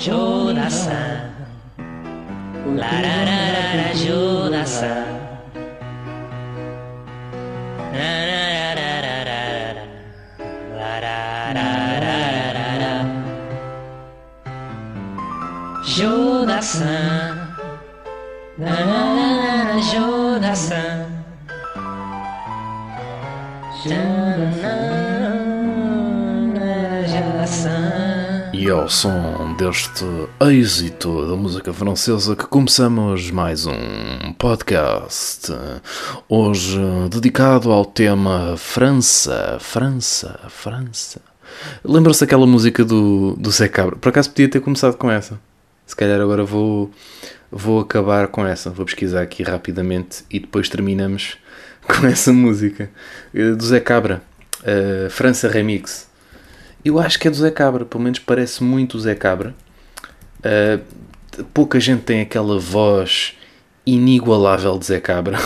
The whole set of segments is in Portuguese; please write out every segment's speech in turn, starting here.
Joda-san. Lararara. Joda-san. Lararara, Joda-san. Joda-san. E ao som deste êxito da música francesa que começamos mais um podcast. Hoje dedicado ao tema França, França, França. Lembra-se daquela música do, do Zé Cabra? Por acaso podia ter começado com essa. Se calhar agora vou, vou acabar com essa. Vou pesquisar aqui rapidamente e depois terminamos com essa música eh, do Zé Cabra. eh, França Remix. Eu acho que é do Zé Cabra, pelo menos parece muito o Zé Cabra. Uh, pouca gente tem aquela voz inigualável de Zé Cabra.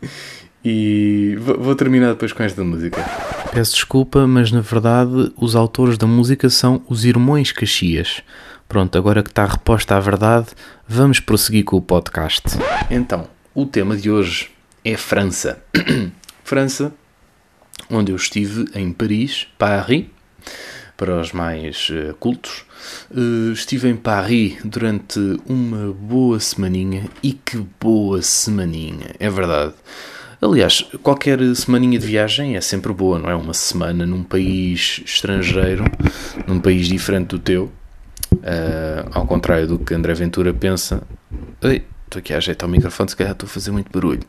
e vou, terminar depois com esta música. Peço desculpa, mas na verdade os autores da música são os Irmãos Caxias. Pronto, agora que está reposta a verdade, vamos prosseguir com o podcast. Então, o tema de hoje é França. França, onde eu estive em Paris, Paris, para os mais eh, cultos. Eh, estive em Paris durante uma boa semaninha e que boa semaninha, é verdade. Aliás, qualquer semaninha de viagem é sempre boa, não é? Uma semana num país estrangeiro, num país diferente do teu, eh, ao contrário do que André Ventura pensa. Ei, estou aqui a ajeitar o microfone, se calhar estou a fazer muito barulho.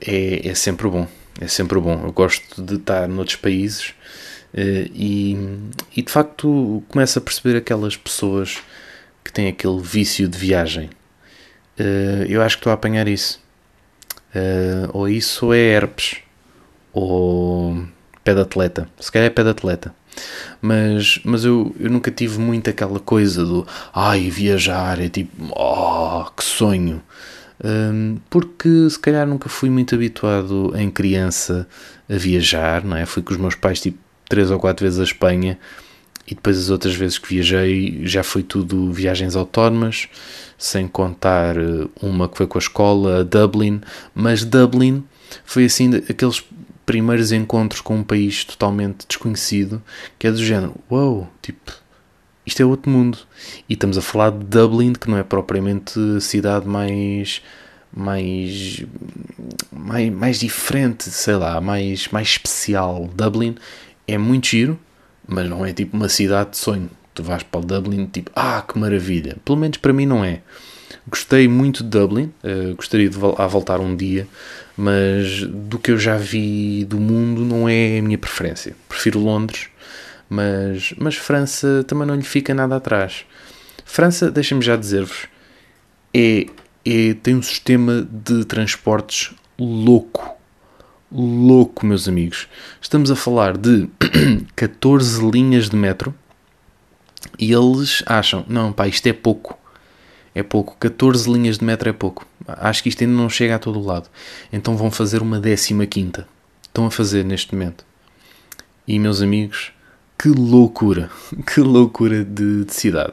É, é sempre bom, é sempre bom. Eu gosto de estar noutros países e, e de facto começo a perceber aquelas pessoas que têm aquele vício de viagem. Eh, eu acho que estou a apanhar isso. Eh, ou isso é herpes, ou pé de atleta. Se calhar é pé de atleta. Mas, mas eu, eu nunca tive muito aquela coisa do ai, viajar, é tipo, oh, que sonho. Hum, porque se calhar nunca fui muito habituado em criança a viajar, não é? Fui com os meus pais tipo três ou quatro vezes a Espanha e depois as outras vezes que viajei já foi tudo viagens autónomas, sem contar eh, uma que foi com a escola, a Dublin, mas Dublin foi assim aqueles primeiros encontros com um país totalmente desconhecido, que é do género, uau, tipo, isto é outro mundo. E estamos a falar de Dublin, que não é propriamente a cidade mais mais mais, mais diferente, sei lá, mais, mais especial. Dublin é muito giro, mas não é tipo uma cidade de sonho. Tu vais para o Dublin, tipo, ah, que maravilha. Pelo menos para mim não é. Gostei muito de Dublin, eh, gostaria de vol- voltar um dia, mas do que eu já vi do mundo não é a minha preferência. Prefiro Londres, mas, mas França também não lhe fica nada atrás. França, deixem-me já dizer-vos, é, é, tem um sistema de transportes louco. Louco, meus amigos. Estamos a falar de 14 linhas de metro e eles acham, não, pá, isto é pouco. É pouco. 14 linhas de metro é pouco. Acho que isto ainda não chega a todo o lado. Então vão fazer uma décima quinta. Estão a fazer neste momento. E, meus amigos, que loucura. Que loucura de, de cidade.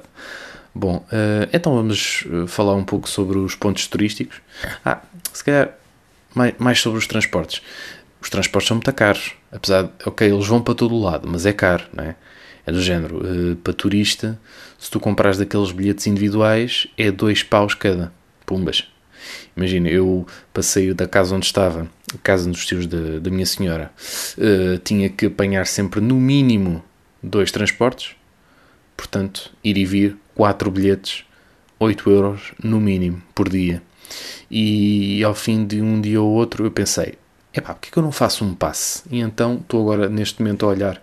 Bom, eh, então vamos eh, falar um pouco sobre os pontos turísticos. Ah, se calhar mais, mais sobre os transportes. Os transportes são muito caros. Apesar de, ok, eles vão para todo o lado, mas é caro, não é? É do género, eh, para turista, se tu comprares daqueles bilhetes individuais, é dois paus cada. Pumbas. Imagina, eu passei da casa onde estava, a casa dos tios da, da minha senhora, eh, tinha que apanhar sempre no mínimo dois transportes, portanto, ir e vir, quatro bilhetes, 8 euros no mínimo por dia. E ao fim de um dia ou outro eu pensei, epá, porquê que eu não faço um passe? E então estou agora neste momento a olhar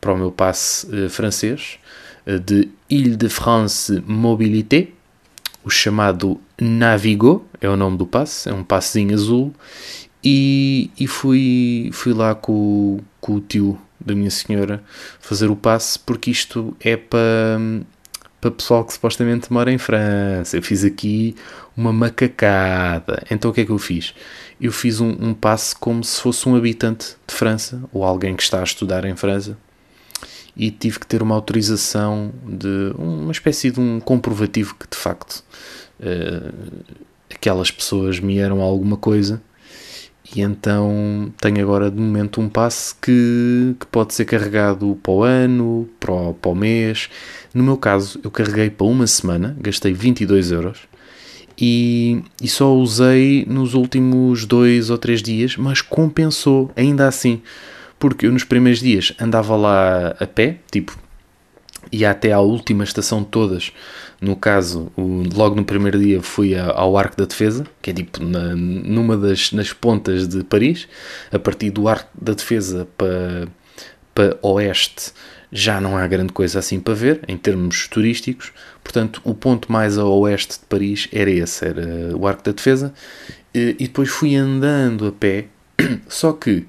para o meu passe eh, francês eh, de Ile-de-France Mobilité, o chamado Navigo, é o nome do passe, é um passezinho azul, e, e fui, fui lá com, com o tio da minha senhora fazer o passe, porque isto é para, para pessoal que supostamente mora em França. Eu fiz aqui uma macacada. Então o que é que eu fiz? Eu fiz um, um passe como se fosse um habitante de França, ou alguém que está a estudar em França, e tive que ter uma autorização de uma espécie de um comprovativo que de facto uh, aquelas pessoas me eram alguma coisa e então tenho agora de momento um passe que, que pode ser carregado para o ano, para o, para o mês. No meu caso, eu carreguei para uma semana, gastei 22 euros e, e só usei nos últimos dois ou três dias, mas compensou ainda assim, porque eu nos primeiros dias andava lá a pé, tipo, ia até à última estação de todas. No caso, logo no primeiro dia fui ao Arco da Defesa, que é tipo na, numa das nas pontas de Paris. A partir do Arco da Defesa para, para oeste já não há grande coisa assim para ver em termos turísticos. Portanto, o ponto mais a oeste de Paris era esse, era o Arco da Defesa. E, e depois fui andando a pé, só que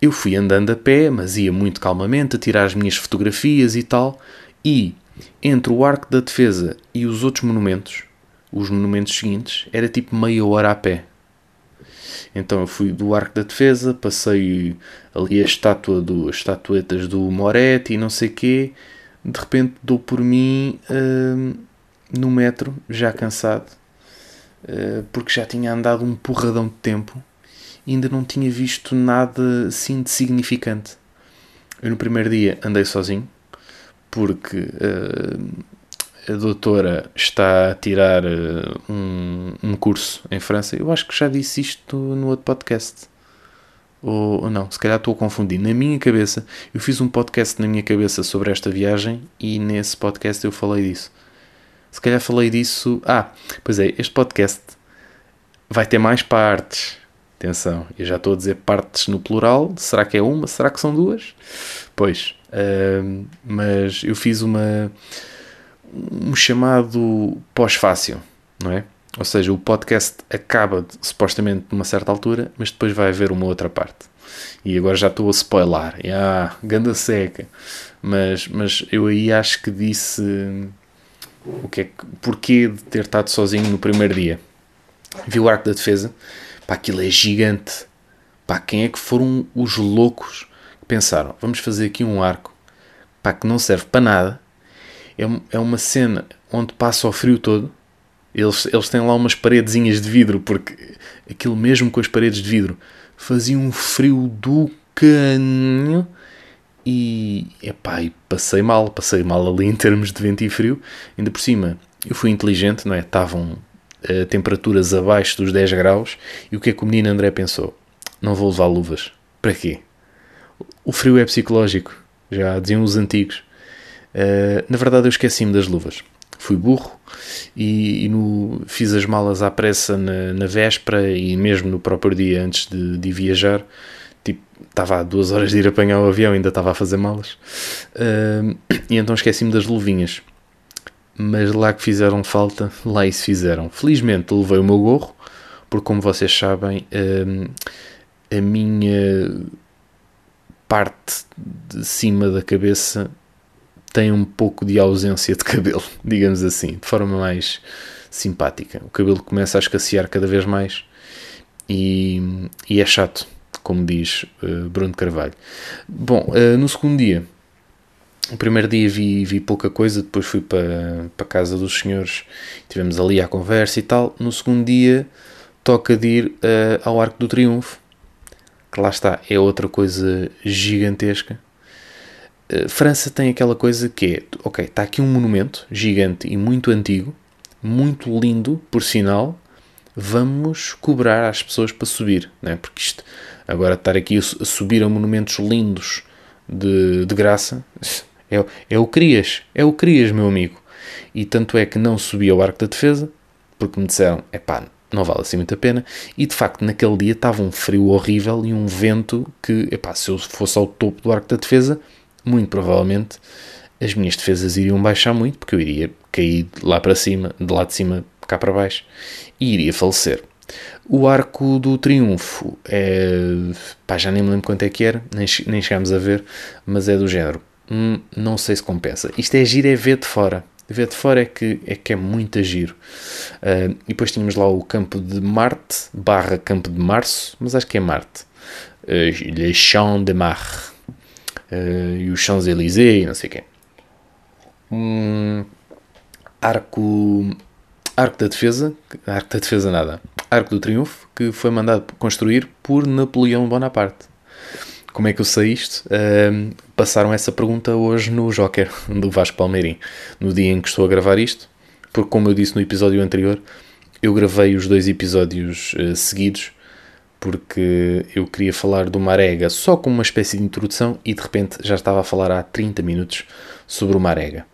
eu fui andando a pé, mas ia muito calmamente a tirar as minhas fotografias e tal. E entre o Arco da Defesa e os outros monumentos, os monumentos seguintes, era tipo meia hora a pé. Então eu fui do Arco da Defesa, passei ali a estátua do, as estatuetas do Moretti e não sei quê. De repente dou por mim uh, no metro, já cansado, uh, porque já tinha andado um porradão de tempo e ainda não tinha visto nada assim de significante. Eu no primeiro dia andei sozinho, porque uh, a doutora está a tirar uh, um, um curso em França. Eu acho que já disse isto no outro podcast. Ou, não, se calhar estou a confundir. Na minha cabeça, eu fiz um podcast na minha cabeça sobre esta viagem e nesse podcast eu falei disso. Se calhar falei disso. Ah, pois é, este podcast vai ter mais partes. Atenção, eu já estou a dizer partes no plural. Será que é uma? Será que são duas? Pois, uh, mas eu fiz uma um chamado pós-fácil, não é? Ou seja, o podcast acaba de, supostamente numa certa altura, mas depois vai haver uma outra parte. E agora já estou a spoiler. Ah, ganda seca. Mas, mas eu aí acho que disse o que é que, porquê de ter estado sozinho no primeiro dia. Vi o arco da defesa. Pá, aquilo é gigante. Pá, quem é que foram os loucos pensaram, vamos fazer aqui um arco pá, que não serve para nada é, é uma cena onde passa o frio todo. Eles, eles têm lá umas paredezinhas de vidro, porque aquilo mesmo com as paredes de vidro fazia um frio do canho. E, epá, e passei mal, passei mal ali em termos de vento e frio. Ainda por cima, eu fui inteligente, não é? Estavam uh, temperaturas abaixo dos 10 graus. E o que é que o menino André pensou? Não vou levar luvas. Para quê? O frio é psicológico, já diziam os antigos. Uh, na verdade, eu esqueci-me das luvas. Fui burro e, e no, fiz as malas à pressa na, na, véspera e mesmo no próprio dia antes de, de viajar. Tipo, estava há duas horas de ir apanhar o avião, ainda estava a fazer malas. Uh, e então esqueci-me das luvinhas. Mas lá que fizeram falta, lá isso fizeram. Felizmente levei o meu gorro, porque como vocês sabem, uh, a minha parte de cima da cabeça tem um pouco de ausência de cabelo, digamos assim, de forma mais simpática. O cabelo começa a escassear cada vez mais e, e é chato, como diz uh, Bruno Carvalho. Bom, uh, no segundo dia, o primeiro dia vi, vi pouca coisa, depois fui para, para a casa dos senhores, tivemos ali a conversa e tal. No segundo dia, toca de ir uh, ao Arco do Triunfo, que lá está, é outra coisa gigantesca eh, França tem aquela coisa que é, ok, está aqui um monumento gigante e muito antigo, muito lindo, por sinal, vamos cobrar às pessoas para subir, né? porque isto, agora estar aqui a subir a monumentos lindos de, de graça, é, é o querias, é o querias, meu amigo. E tanto é que não subi ao Arco da Defesa, porque me disseram, é pá, não vale assim muito a pena. E de facto, naquele dia estava um frio horrível e um vento que, epá, se eu fosse ao topo do Arco da Defesa, muito provavelmente as minhas defesas iriam baixar muito, porque eu iria cair lá para cima, de lá de cima cá para baixo, e iria falecer. O arco do triunfo é. pá, já nem me lembro quanto é que era, nem, nem chegámos a ver, mas é do género. Hum, não sei se compensa. Isto é giro, é ver de fora. Ver de fora é que é, que é muito giro. Uh, e depois tínhamos lá o campo de Marte, barra campo de Março, mas acho que é Marte. Uh, Le Champ de Mars uh, e os Champs-Élysées não sei o quê. Um, arco, arco da Defesa, Arco da Defesa nada, Arco do Triunfo, que foi mandado construir por Napoleão Bonaparte. Como é que eu sei isto? Passaram essa pergunta hoje no Joker do Vasco Palmeirim, no dia em que estou a gravar isto, porque, como eu disse no episódio anterior, eu gravei os dois episódios uh, seguidos porque eu queria falar do Marega só como uma espécie de introdução e de repente já estava a falar há 30 minutos sobre o Marega.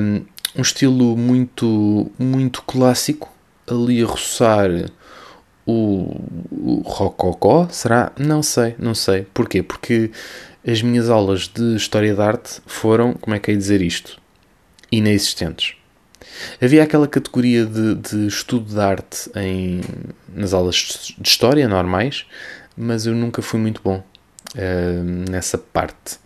Um, um estilo muito, muito clássico, ali a roçar o, o rococó, será? Não sei, não sei. Porquê? Porque as minhas aulas de História de Arte foram, como é que é dizer isto? Inexistentes. Havia aquela categoria de, de estudo de arte em, nas aulas de história normais, mas eu nunca fui muito bom uh, nessa parte.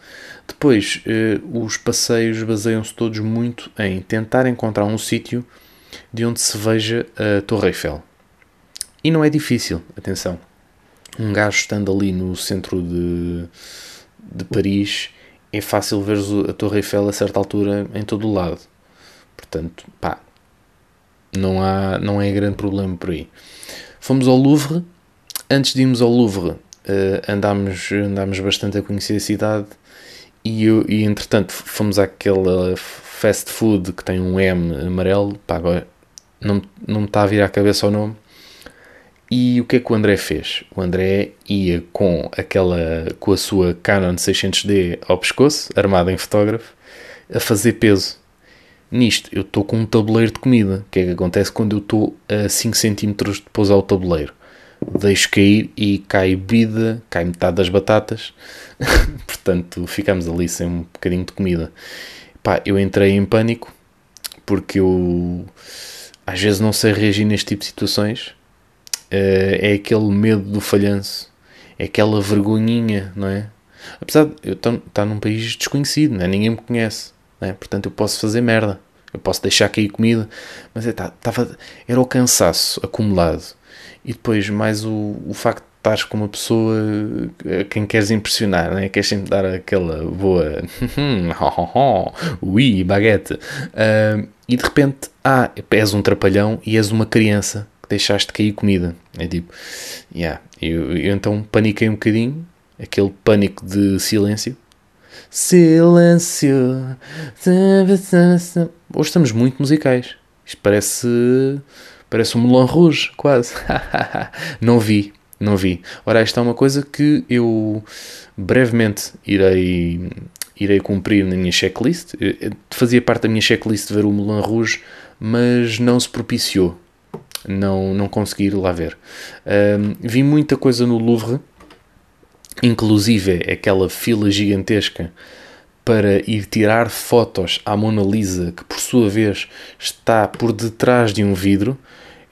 Depois, uh, os passeios baseiam-se todos muito em tentar encontrar um sítio de onde se veja a Torre Eiffel. E não é difícil, atenção. Um gajo estando ali no centro de, de Paris, é fácil ver a Torre Eiffel a certa altura em todo o lado. Portanto, pá, não, há, não é grande problema por aí. Fomos ao Louvre. Antes de irmos ao Louvre, uh, andámos, andámos bastante a conhecer a cidade e, eu, e entretanto fomos àquela fast food que tem um M amarelo. Pá, agora não, não me está a vir à cabeça o nome. E o que é que o André fez? O André ia com aquela com a sua Canon 600D ao pescoço, armado em fotógrafo, a fazer peso. Nisto, eu estou com um tabuleiro de comida. O que é que acontece quando eu estou a 5 cm de pousar o tabuleiro? Deixo cair e cai bebida, cai metade das batatas. Portanto, ficamos ali sem um bocadinho de comida. Pá, eu entrei em pânico porque eu às vezes não sei reagir neste tipo de situações. Uh, é aquele medo do falhanço, é aquela vergonhinha, não é? Apesar de eu estar num país desconhecido, não é? ninguém me conhece né? portanto eu posso fazer merda, eu posso deixar cair comida, mas é, tá, tava, era o cansaço acumulado e depois mais o, o facto de estares com uma pessoa a quem queres impressionar, né? queres sempre dar aquela boa ui, baguete, uh, e de repente, ah, és um trapalhão e és uma criança deixaste cair comida. É tipo, yeah. eu, eu então paniquei um bocadinho, aquele pânico de silêncio, Silêncio. Hoje estamos muito musicais. Isto parece. Parece um Moulin Rouge, quase. não vi, não vi. Ora, esta é uma coisa que eu brevemente irei, irei cumprir na minha checklist. Fazia parte da minha checklist ver o Moulin Rouge, mas não se propiciou. Não, não consegui ir lá ver. Um, vi muita coisa no Louvre inclusive aquela fila gigantesca para ir tirar fotos à Mona Lisa, que por sua vez está por detrás de um vidro,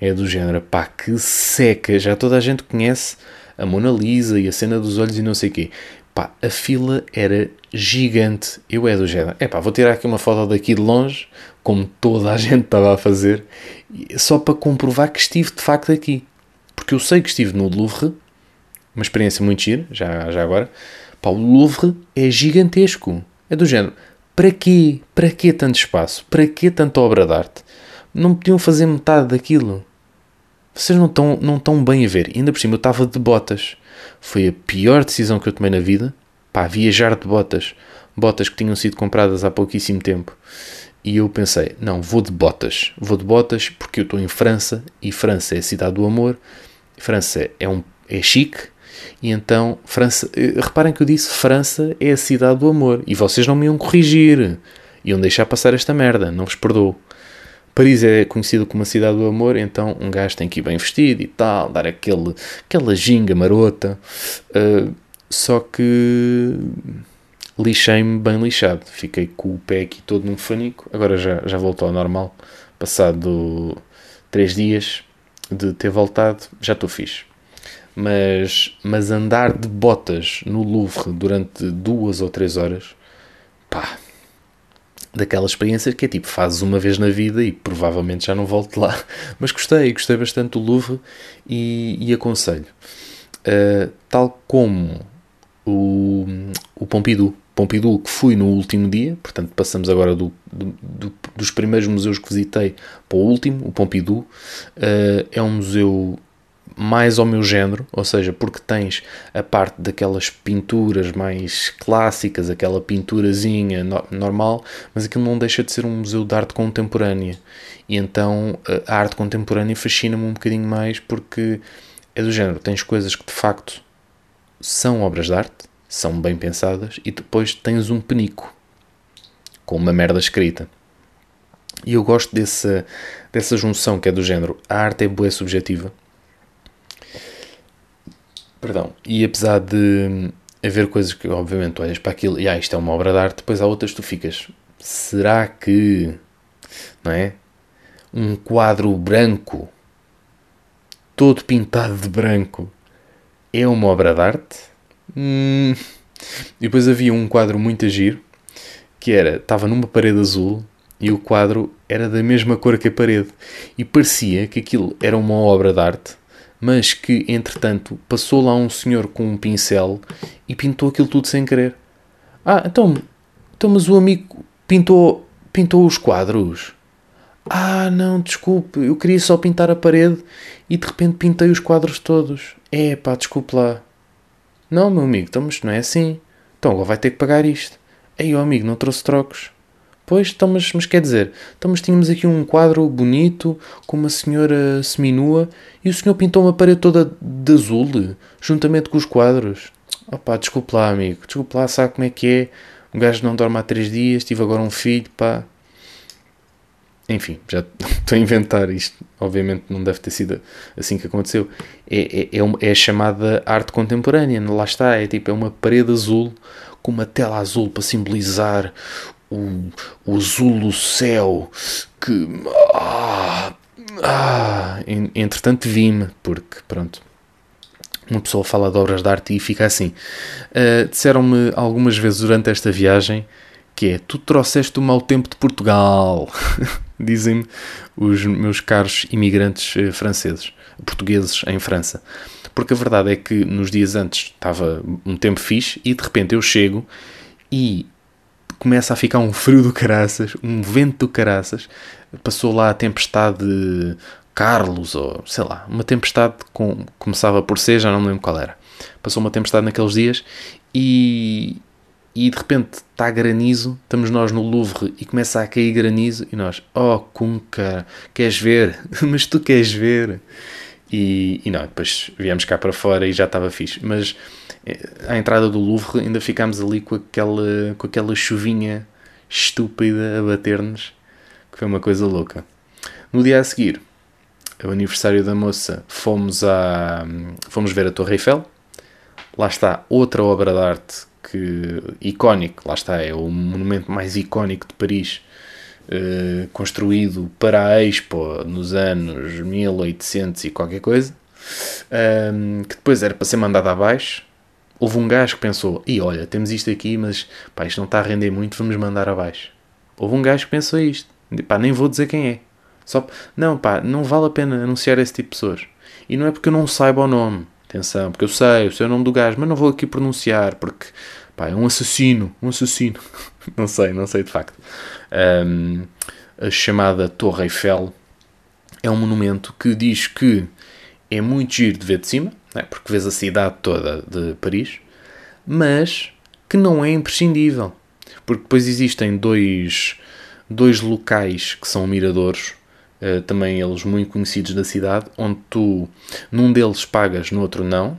é do género, pá, que seca, já toda a gente conhece a Mona Lisa e a cena dos olhos e não sei o quê. Pá, a fila era gigante, eu é do género, é pá, vou tirar aqui uma foto daqui de longe, como toda a gente estava a fazer, só para comprovar que estive de facto aqui. Porque eu sei que estive no Louvre, uma experiência muito gira, já, já agora. Pá, o Louvre é gigantesco. É do género. Para quê? Para quê tanto espaço? Para quê tanta obra de arte? Não podiam fazer metade daquilo. Vocês não estão, não estão bem a ver. Ainda por cima eu estava de botas. Foi a pior decisão que eu tomei na vida. Pá, viajar de botas. Botas que tinham sido compradas há pouquíssimo tempo. E eu pensei, não, vou de botas. Vou de botas porque eu estou em França e França é a cidade do amor. França é, um, é chique, e então, França, eh, reparem que eu disse França é a cidade do amor. E vocês não me iam corrigir. Iam deixar passar esta merda, não vos perdoo. Paris é conhecido como a cidade do amor, então um gajo tem que ir bem vestido e tal, dar aquele, aquela ginga marota. Uh, só que lixei-me bem lixado. Fiquei com o pé aqui todo num fanico. Agora já, já voltou ao normal. Passado três dias de ter voltado, já estou fixe mas, mas andar de botas no Louvre durante duas ou três horas, pá, daquela experiência que é tipo, fazes uma vez na vida e provavelmente já não volto lá. Mas gostei, gostei bastante do Louvre e, e aconselho. Uh, tal como o, o Pompidou. Pompidou, que fui no último dia, portanto passamos agora do, do, do, dos primeiros museus que visitei para o último, o Pompidou. Uh, é um museu mais ao meu género, ou seja, porque tens a parte daquelas pinturas mais clássicas, aquela pinturazinha no normal, mas aquilo não deixa de ser um museu de arte contemporânea. E então a arte contemporânea fascina-me um bocadinho mais porque é do género, tens coisas que de facto são obras de arte, são bem pensadas, e depois tens um penico com uma merda escrita. E eu gosto dessa, dessa junção que é do género, a arte é boa subjetiva, Perdão. E apesar de haver coisas que, obviamente, olhas para aquilo e ah, isto é uma obra de arte, depois há outras tu ficas. Será que. Não é? Um quadro branco, todo pintado de branco, é uma obra de arte? Hum. E depois havia um quadro muito agir que era, estava numa parede azul e o quadro era da mesma cor que a parede e parecia que aquilo era uma obra de arte mas que, entretanto, passou lá um senhor com um pincel e pintou aquilo tudo sem querer. Ah, então, então mas o amigo pintou, pintou os quadros? Ah, não, desculpe, eu queria só pintar a parede e de repente pintei os quadros todos. É pá, desculpe lá. Não, meu amigo, então, mas não é assim. Então agora vai ter que pagar isto. Ei, ó amigo, não trouxe trocos. Pois, então, mas, mas quer dizer, então, mas tínhamos aqui um quadro bonito com uma senhora seminua e o senhor pintou uma parede toda de azul, juntamente com os quadros. Opá, desculpe lá, amigo, desculpe lá, sabe como é que é? Um gajo não dorme há três dias, tive agora um filho, pá. Enfim, já estou a inventar isto. Obviamente não deve ter sido assim que aconteceu. É, é, é, é a chamada arte contemporânea, lá está, é tipo, é uma parede azul com uma tela azul para simbolizar o, o azul do céu que. Ah, ah, entretanto vi-me, porque pronto. Uma pessoa fala de obras de arte e fica assim. Uh, Disseram-me algumas vezes durante esta viagem que é: Tu trouxeste o mau tempo de Portugal. Dizem-me os meus caros imigrantes eh, franceses, portugueses em França. Porque a verdade é que nos dias antes estava um tempo fixe e de repente eu chego e começa a ficar um frio do caraças, um vento do caraças. Passou lá a tempestade Carlos, ou sei lá, uma tempestade com, começava por C, já não me lembro qual era. Passou uma tempestade naqueles dias e, e de repente está granizo, estamos nós no Louvre e começa a cair granizo e nós, oh, cunca, queres ver? Mas tu queres ver? E, e não, depois viemos cá para fora e já estava fixe. Mas à entrada do Louvre ainda ficámos ali com aquela, com aquela chuvinha estúpida a bater-nos, que foi uma coisa louca. No dia a seguir, o aniversário da moça, fomos, a, fomos ver a Torre Eiffel. Lá está outra obra de arte que icónico, lá está, é o monumento mais icónico de Paris, eh, construído para a Expo nos anos 1800 e qualquer coisa, um, que depois era para ser mandado abaixo, houve um gajo que pensou: e olha, temos isto aqui, mas pá, isto não está a render muito, vamos mandar abaixo. Houve um gajo que pensou isto. Pá, nem vou dizer quem é. Só, não, pá, não vale a pena anunciar esse tipo de pessoas. E não é porque eu não saiba o nome. Atenção, porque eu sei, eu sei o nome do gajo, mas não vou aqui pronunciar porque pá, é um assassino, um assassino. não sei, não sei de facto. Um, a chamada Torre Eiffel é um monumento que diz que é muito giro de ver de cima, é? porque vês a cidade toda de Paris, mas que não é imprescindível. Porque depois existem dois, dois locais que são miradores, uh, também eles muito conhecidos da cidade, onde tu, num deles pagas, no outro não,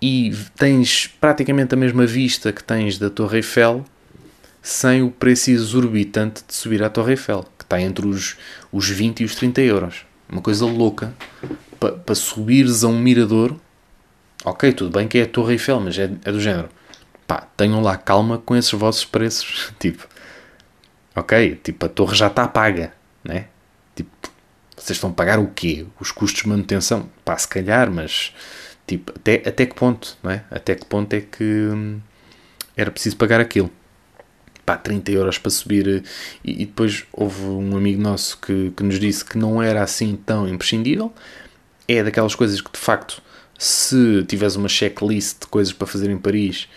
e tens praticamente a mesma vista que tens da Torre Eiffel, sem o preço exorbitante de subir à Torre Eiffel, que está entre os, os 20 e os 30 euros. Uma coisa louca para pa subires a um mirador, ok, tudo bem que é a Torre Eiffel, mas é, é do género. Pá, tenham lá calma com esses vossos preços. tipo, ok, tipo, a torre já está paga, né? Vocês a pagar o quê? Os custos de manutenção? Pá, se calhar, mas tipo, até, até que ponto, não é? Até que ponto é que hum, era preciso pagar aquilo? Pá, 30 euros para subir. E, e, depois houve um amigo nosso que, que nos disse que não era assim tão imprescindível, é daquelas coisas que de facto Se tiveres uma checklist de coisas para fazer em Paris,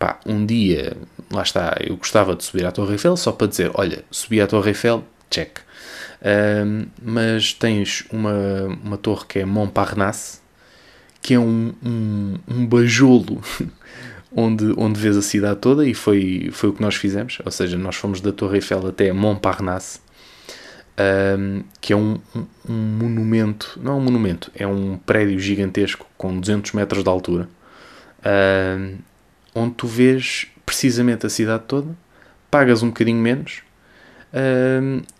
pá, um dia, lá está, eu gostava de subir à Torre Eiffel só para dizer, olha, subi à Torre Eiffel, check. Um, mas tens uma, uma torre que é Montparnasse, que é um, um, um bajolo onde, onde vês a cidade toda e foi, foi o que nós fizemos, ou seja, nós fomos da Torre Eiffel até Montparnasse, um, que é um, um, um, monumento, não é um monumento, é um prédio gigantesco com 200 metros de altura, um, onde tu vês precisamente a cidade toda, pagas um bocadinho menos.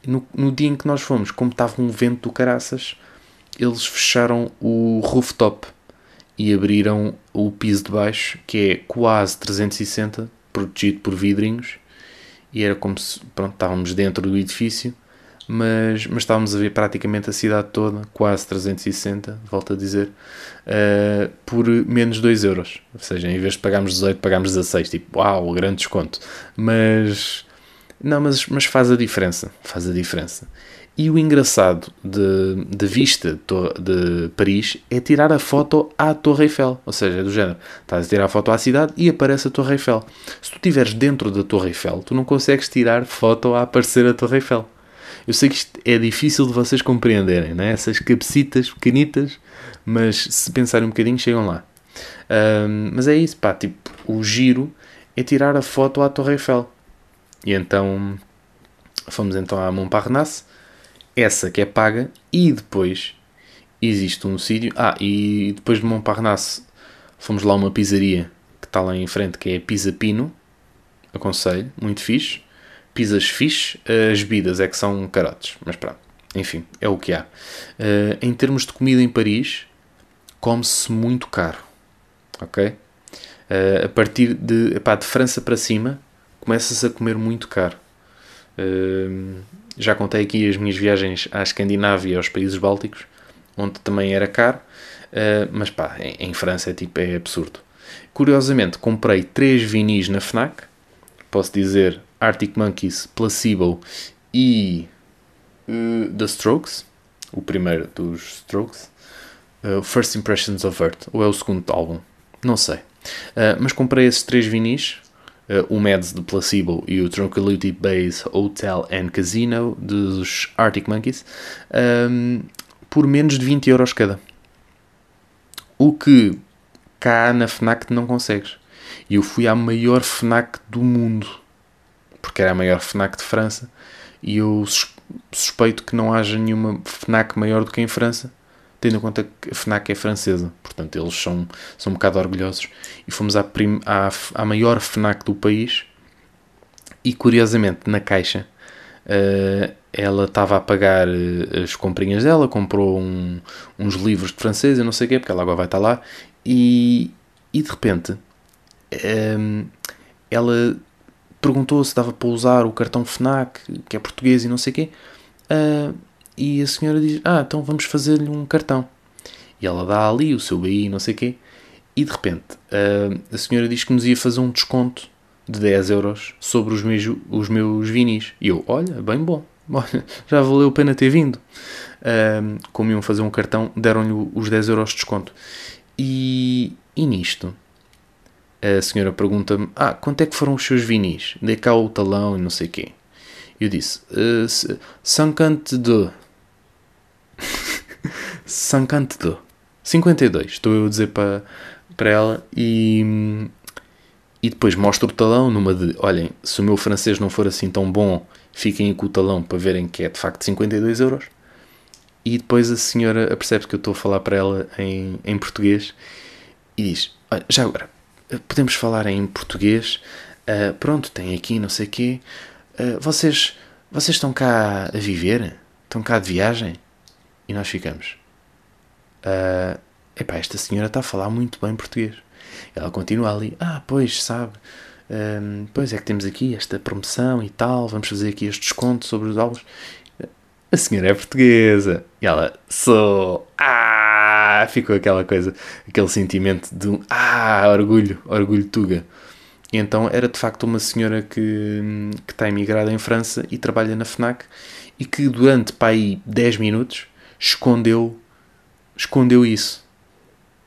No, no dia em que nós fomos, como estava um vento do caraças, eles fecharam o rooftop e abriram o piso de baixo, que é quase 360, protegido por vidrinhos, e era como se pronto, estávamos dentro do edifício mas, mas estávamos a ver praticamente a cidade toda, quase 360, volto a dizer, uh, por menos 2 euros. Ou seja, em vez de pagarmos 18, pagámos 16. Tipo, uau, grande desconto. Mas, não, mas, mas faz a diferença. Faz a diferença. E o engraçado de, de vista de Paris é tirar a foto à Torre Eiffel. Ou seja, é do género, estás a tirar a foto à cidade e aparece a Torre Eiffel. Se tu estiveres dentro da Torre Eiffel, tu não consegues tirar foto a aparecer a Torre Eiffel. Eu sei que isto é difícil de vocês compreenderem, né? essas cabecitas pequenitas, mas se pensarem um bocadinho, chegam lá. Um, mas é isso, pá, tipo, o giro é tirar a foto à Torre Eiffel. E então fomos então à Montparnasse, essa que é paga, e depois existe um sítio. Ah, e depois de Montparnasse fomos lá a uma pizzaria que está lá em frente, que é Pizza Pino, aconselho, muito fixe pizzas fixe, as bebidas é que são carotes, mas pronto, enfim, é o que há. Uh, em termos de comida em Paris, come-se muito caro, ok? Uh, a partir de, epá, de França para cima, começa-se a comer muito caro. Uh, já contei aqui as minhas viagens à Escandinávia e aos países bálticos, onde também era caro, mas pá, em, em França é tipo, é absurdo. Curiosamente, comprei três vinis na FNAC, posso dizer Arctic Monkeys, Placebo e uh, The Strokes, o primeiro dos Strokes, uh, First Impressions of Earth, ou é o segundo álbum, não sei. Uh, mas comprei esses três vinis, uh, o Mads de Placebo e o Tranquility Base Hotel and Casino dos Arctic Monkeys, um, ehm, por menos de 20 euros cada. O que cá na FNAC não consegues. E eu fui à maior FNAC do mundo porque era a maior FNAC de França, e eu suspeito que não haja nenhuma FNAC maior do que em França, tendo em conta que a FNAC é francesa, portanto eles são, são um bocado orgulhosos, e fomos à, prim, à, à maior FNAC do país, e curiosamente na caixa uh, ela estava a pagar uh, as comprinhas dela, comprou um, uns livros de francês, eu não sei o quê, porque ela agora vai estar lá, e, e de repente um, ehm, ela perguntou se dava para usar o cartão FNAC, que é português e não sei o quê. Uh, e a senhora diz: Ah, então vamos fazer-lhe um cartão. E ela dá ali o seu BI, não sei o quê. E de repente uh, a senhora diz que nos ia fazer um desconto de 10 euros sobre os meus, os meus vinis. E eu: Olha, bem bom. Já valeu a pena ter vindo. Uh, como iam fazer um cartão, deram-lhe os 10 euros de desconto. E, e nisto, a senhora pergunta-me: Ah, quanto é que foram os seus vinis? Dê cá o talão e não sei o quê. Eu disse: uh, 52. 52. 52. Estou eu a dizer para, para ela e, e depois mostro o talão numa de: Olhem, se o meu francês não for assim tão bom, fiquem com o talão para verem que é de facto 52 euros. E depois a senhora percebe que eu estou a falar para ela em, em português e diz: Já agora, podemos falar em português. Uh, pronto, tem aqui não sei o quê. Uh, vocês, vocês estão cá a viver? Estão cá de viagem? E nós ficamos. Uh, epá, esta senhora está a falar muito bem português. Ela continua ali. Ah, pois, sabe. Um, pois é que temos aqui esta promoção e tal. Vamos fazer aqui este desconto sobre os álbuns. A senhora é portuguesa. E ela, sou. Ah! ah, ficou aquela coisa, aquele sentimento de um, ah, orgulho, orgulho tuga. E então era de facto uma senhora que, que está emigrada em França e trabalha na FNAC e que durante para aí 10 minutos escondeu, escondeu isso.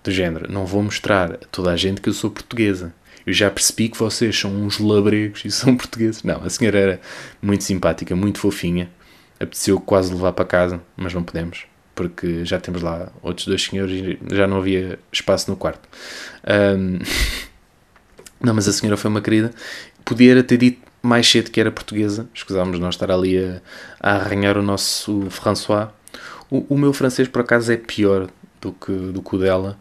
Do género, não vou mostrar a toda a gente que eu sou portuguesa. Eu já percebi que vocês são uns labregos e são portugueses. Não, a senhora era muito simpática, muito fofinha. Apeteceu quase levar para casa, mas não podemos. Porque já temos lá outros dois senhores e já não havia espaço no quarto. Um... Não, mas a senhora foi uma querida. Podia ter dito mais cedo que era portuguesa. Escusámos nós estar ali a, a arranhar o nosso François. O, o, meu francês, por acaso, é pior do que, do que o dela.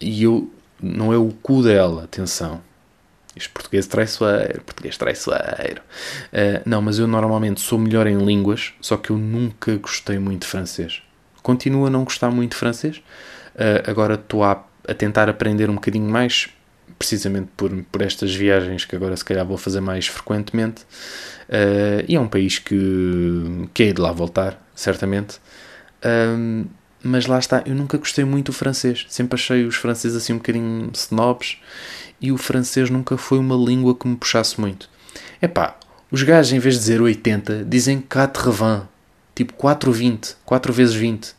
E eu... Não é o cu dela, atenção. Isto português traiçoeiro, português traiçoeiro. Uh, não, mas eu normalmente sou melhor em línguas, só que eu nunca gostei muito de francês. Continuo a não gostar muito de francês. Uh, agora estou a, a tentar aprender um bocadinho mais precisamente por, por estas viagens que agora se calhar vou fazer mais frequentemente. Uh, e é um país que, que é de lá voltar, certamente. Uh, mas lá está, eu nunca gostei muito do francês. Sempre achei os franceses assim um bocadinho snobs e o francês nunca foi uma língua que me puxasse muito. É pá, os gajos em vez de dizer 80 dizem 420, tipo 420, 4 vezes 20.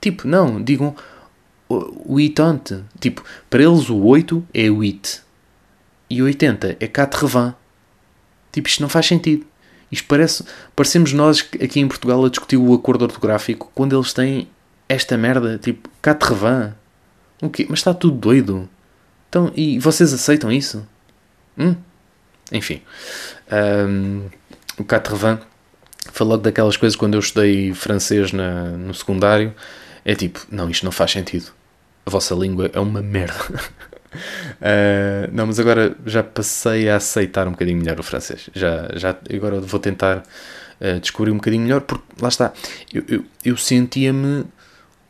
Tipo, não, digam o 80. Tipo, para eles o 8 é 8 e 80 é 80. Tipo, isto não faz sentido. Isto parece. Parecemos nós aqui em Portugal a discutir o acordo ortográfico quando eles têm esta merda, tipo, 80. O quê? Mas está tudo doido. Então, e vocês aceitam isso? Hum? Enfim. Um, o 80 foi logo daquelas coisas quando eu estudei francês na, no secundário. É tipo, não, isto não faz sentido a vossa língua é uma merda. uh, não, mas agora já passei a aceitar um bocadinho melhor o francês. Já, já, agora vou tentar uh, descobrir um bocadinho melhor, porque lá está, eu, eu, eu sentia-me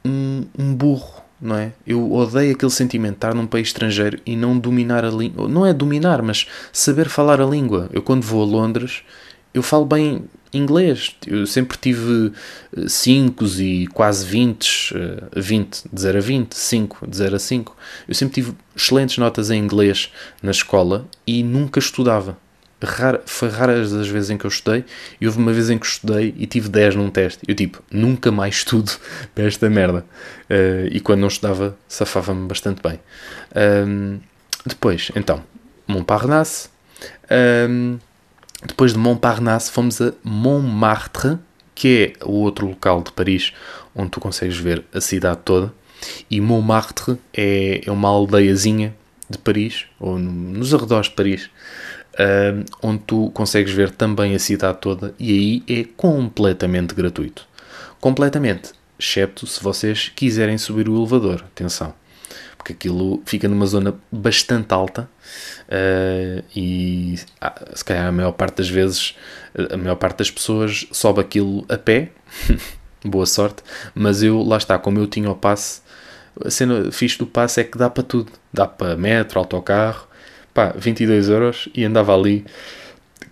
um, um burro, não é? Eu odeio aquele sentimento de estar num país estrangeiro e não dominar a língua. Não é dominar, mas saber falar a língua. Eu, quando vou a Londres, eu falo bem inglês. Eu sempre tive 5 eh, e quase 20, 20, eh, de 0 a 20, 5, de 0 a 5. Eu sempre tive excelentes notas em inglês na escola e nunca estudava. Rara, foi raras as vezes em que eu estudei e houve uma vez em que estudei e tive 10 num teste. Eu tipo, nunca mais estudo para esta merda. Uh, e quando não estudava, safava-me bastante bem. Um, depois, então, Montparnasse. Um, depois de Montparnasse, fomos a Montmartre, que é o outro local de Paris onde tu consegues ver a cidade toda. E Montmartre é, é uma aldeiazinha de Paris, ou nos arredores de Paris, uh, onde tu consegues ver também a cidade toda. E aí é completamente gratuito. Completamente, excepto se vocês quiserem subir o elevador. Atenção porque aquilo fica numa zona bastante alta uh, e ah, se calhar a maior parte das vezes, a maior parte das pessoas sobe aquilo a pé, boa sorte, mas eu, lá está, como eu tinha o passe, a cena fixe do passe é que dá para tudo, dá para metro, autocarro, pá, 22 euros e andava ali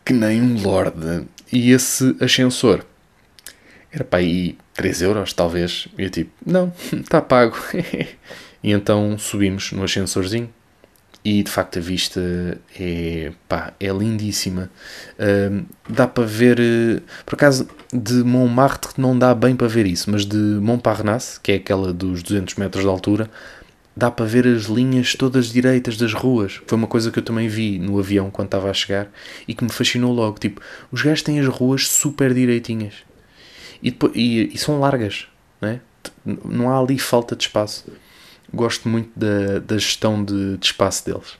que nem um lorde. E esse ascensor era para aí 3 euros, talvez. E eu tipo, não, está pago. E então subimos no ascensorzinho e de facto a vista é, pá, é lindíssima. Uh, dá para ver, uh, por acaso, de Montmartre não dá bem para ver isso, mas de Montparnasse, que é aquela dos 200 metros de altura, dá para ver as linhas todas direitas das ruas. Foi uma coisa que eu também vi no avião quando estava a chegar e que me fascinou logo. Tipo, os gajos têm as ruas super direitinhas e, depois, e, e são largas, não, é? não há ali falta de espaço gosto muito da, da gestão de, de espaço deles.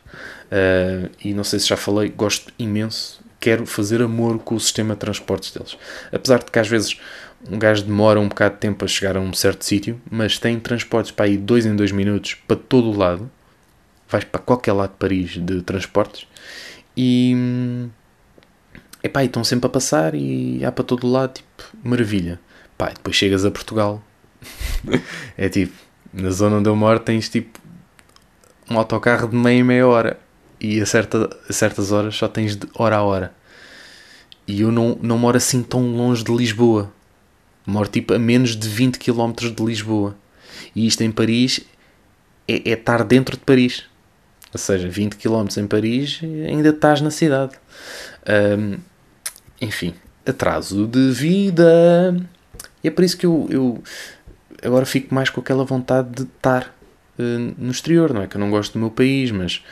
Uh, e não sei se já falei, gosto imenso, quero fazer amor com o sistema de transportes deles. Apesar de que às vezes um gajo demora um bocado de tempo a chegar a um certo sítio, mas tem transportes para ir dois em dois minutos para todo o lado. Vais para qualquer lado de Paris de transportes e. Epá, e estão sempre a passar e há para todo lado, tipo, maravilha. Pá, depois chegas a Portugal, é tipo, na zona onde eu moro tens tipo um autocarro de meia e meia hora e a, certa, a certas horas só tens de hora a hora. E eu não, não moro assim tão longe de Lisboa. Moro tipo a menos de 20 km de Lisboa. E isto em Paris é, é estar dentro de Paris. Ou seja, 20 km em Paris ainda estás na cidade. Um, enfim, atraso de vida. E é por isso que eu, eu agora fico mais com aquela vontade de estar uh, no exterior. Não é que eu não gosto do meu país, mas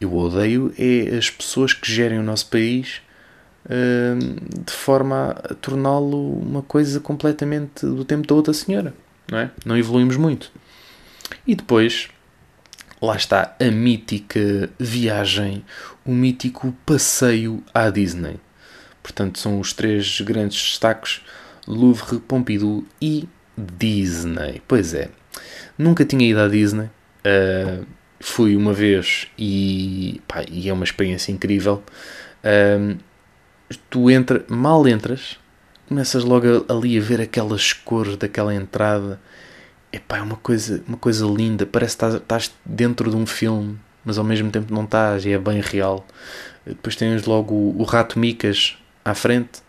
eu odeio é as pessoas que gerem o nosso país uh, de forma a torná-lo uma coisa completamente do tempo da outra senhora. Não é? Não evoluímos muito. E depois, lá está a mítica viagem, o mítico passeio à Disney. Portanto, são os três grandes destaques: Louvre, Pompidou e Disney. Pois é, nunca tinha ido à Disney. Uh, fui uma vez e, pá, e é uma experiência incrível. Uh, tu entra, mal entras, começas logo ali a ver aquelas cores daquela entrada. Epá, é uma coisa, uma coisa linda. Parece que estás, dentro de um filme, mas ao mesmo tempo não estás e é bem real. Depois tens logo o, o Rato Micas à frente.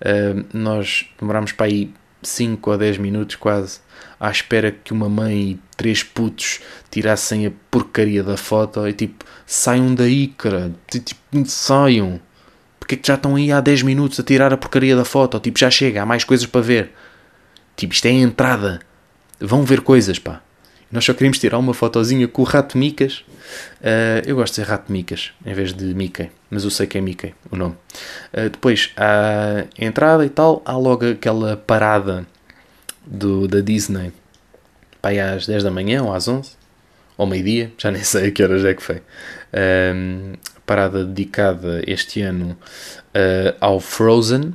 Uh, nós demorámos para aí 5 ou 10 minutos quase à espera que uma mãe e três putos tirassem a porcaria da foto e tipo, saiam daí, cara, tipo, saiam. Porque é que já estão aí há 10 minutos a tirar a porcaria da foto? Tipo, já chega, há mais coisas para ver. Tipo, isto é a entrada. Vão ver coisas, pá. Nós só queríamos tirar uma fotozinha com o Rato Micas. Uh, eu gosto de dizer Rato Micas em vez de Mickey, mas eu sei que é Mickey o nome. Uh, depois, a entrada e tal, há logo aquela parada do, da Disney aí às 10 da manhã ou às 11 ou meio-dia, já nem sei a que horas é que foi. Uh, parada dedicada este ano ao Frozen.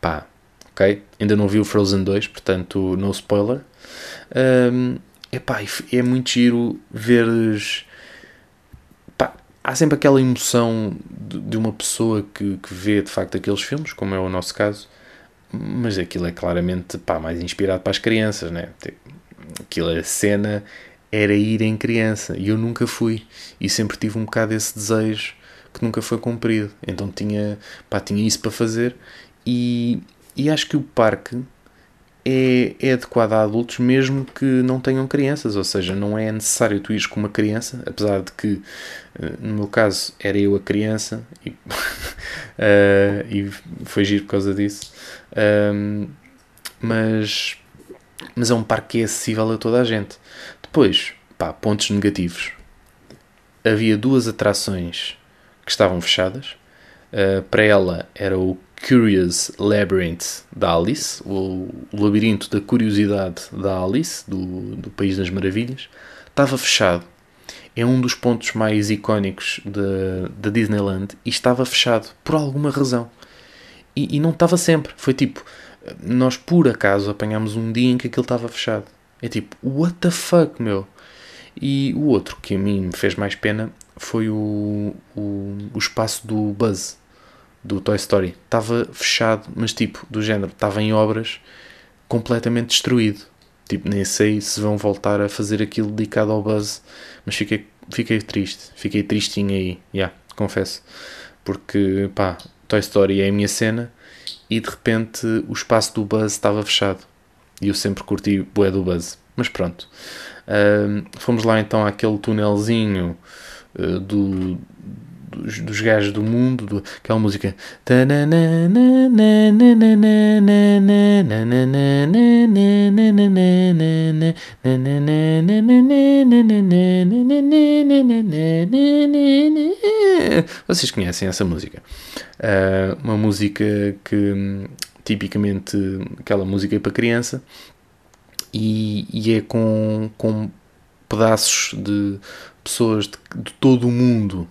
Pá, ok? Ainda não vi o Frozen 2, portanto, no spoiler. Um, epá, é muito giro veres. Pá, há sempre aquela emoção de, de uma pessoa que, que, vê de facto aqueles filmes, como é o nosso caso, mas aquilo é claramente mais inspirado para as crianças, né? Aquilo, a cena era ir em criança e eu nunca fui e sempre tive um bocado esse desejo que nunca foi cumprido. Então tinha, tinha isso para fazer e, e acho que o parque é, é adequado a adultos mesmo que não tenham crianças, ou seja, não é necessário tu ires com uma criança, apesar de que eh, no meu caso era eu a criança e, uh, e foi giro por causa disso. Um, mas, mas é um parque que é acessível a toda a gente. Depois, pá, pontos negativos. Havia duas atrações que estavam fechadas. Uh, para ela era o Curious Labyrinth da Alice, o, labirinto da curiosidade da Alice, do, do País das Maravilhas, estava fechado. É um dos pontos mais icónicos da Disneyland e estava fechado por alguma razão. E, e, não estava sempre. Foi tipo, nós por acaso apanhámos um dia em que aquilo estava fechado. É tipo, what the fuck, meu? E o outro que a mim me fez mais pena foi o, o, o espaço do Buzz do Toy Story. Estava fechado, mas tipo, do género, estava em obras completamente destruído. Tipo, nem sei se vão voltar a fazer aquilo dedicado ao Buzz, mas fiquei, fiquei triste, fiquei tristinho aí, já, yeah, confesso. Porque, pá, Toy Story é a minha cena e de repente o espaço do Buzz estava fechado. E eu sempre curti bué do Buzz. Mas pronto. Uh, fomos lá então àquele túnelzinho uh, do, dos, dos gajos do mundo, do, aquela música. Vocês conhecem essa música? Uh, uma música que tipicamente aquela música é para criança e, e é com, com pedaços de pessoas de, de todo o mundo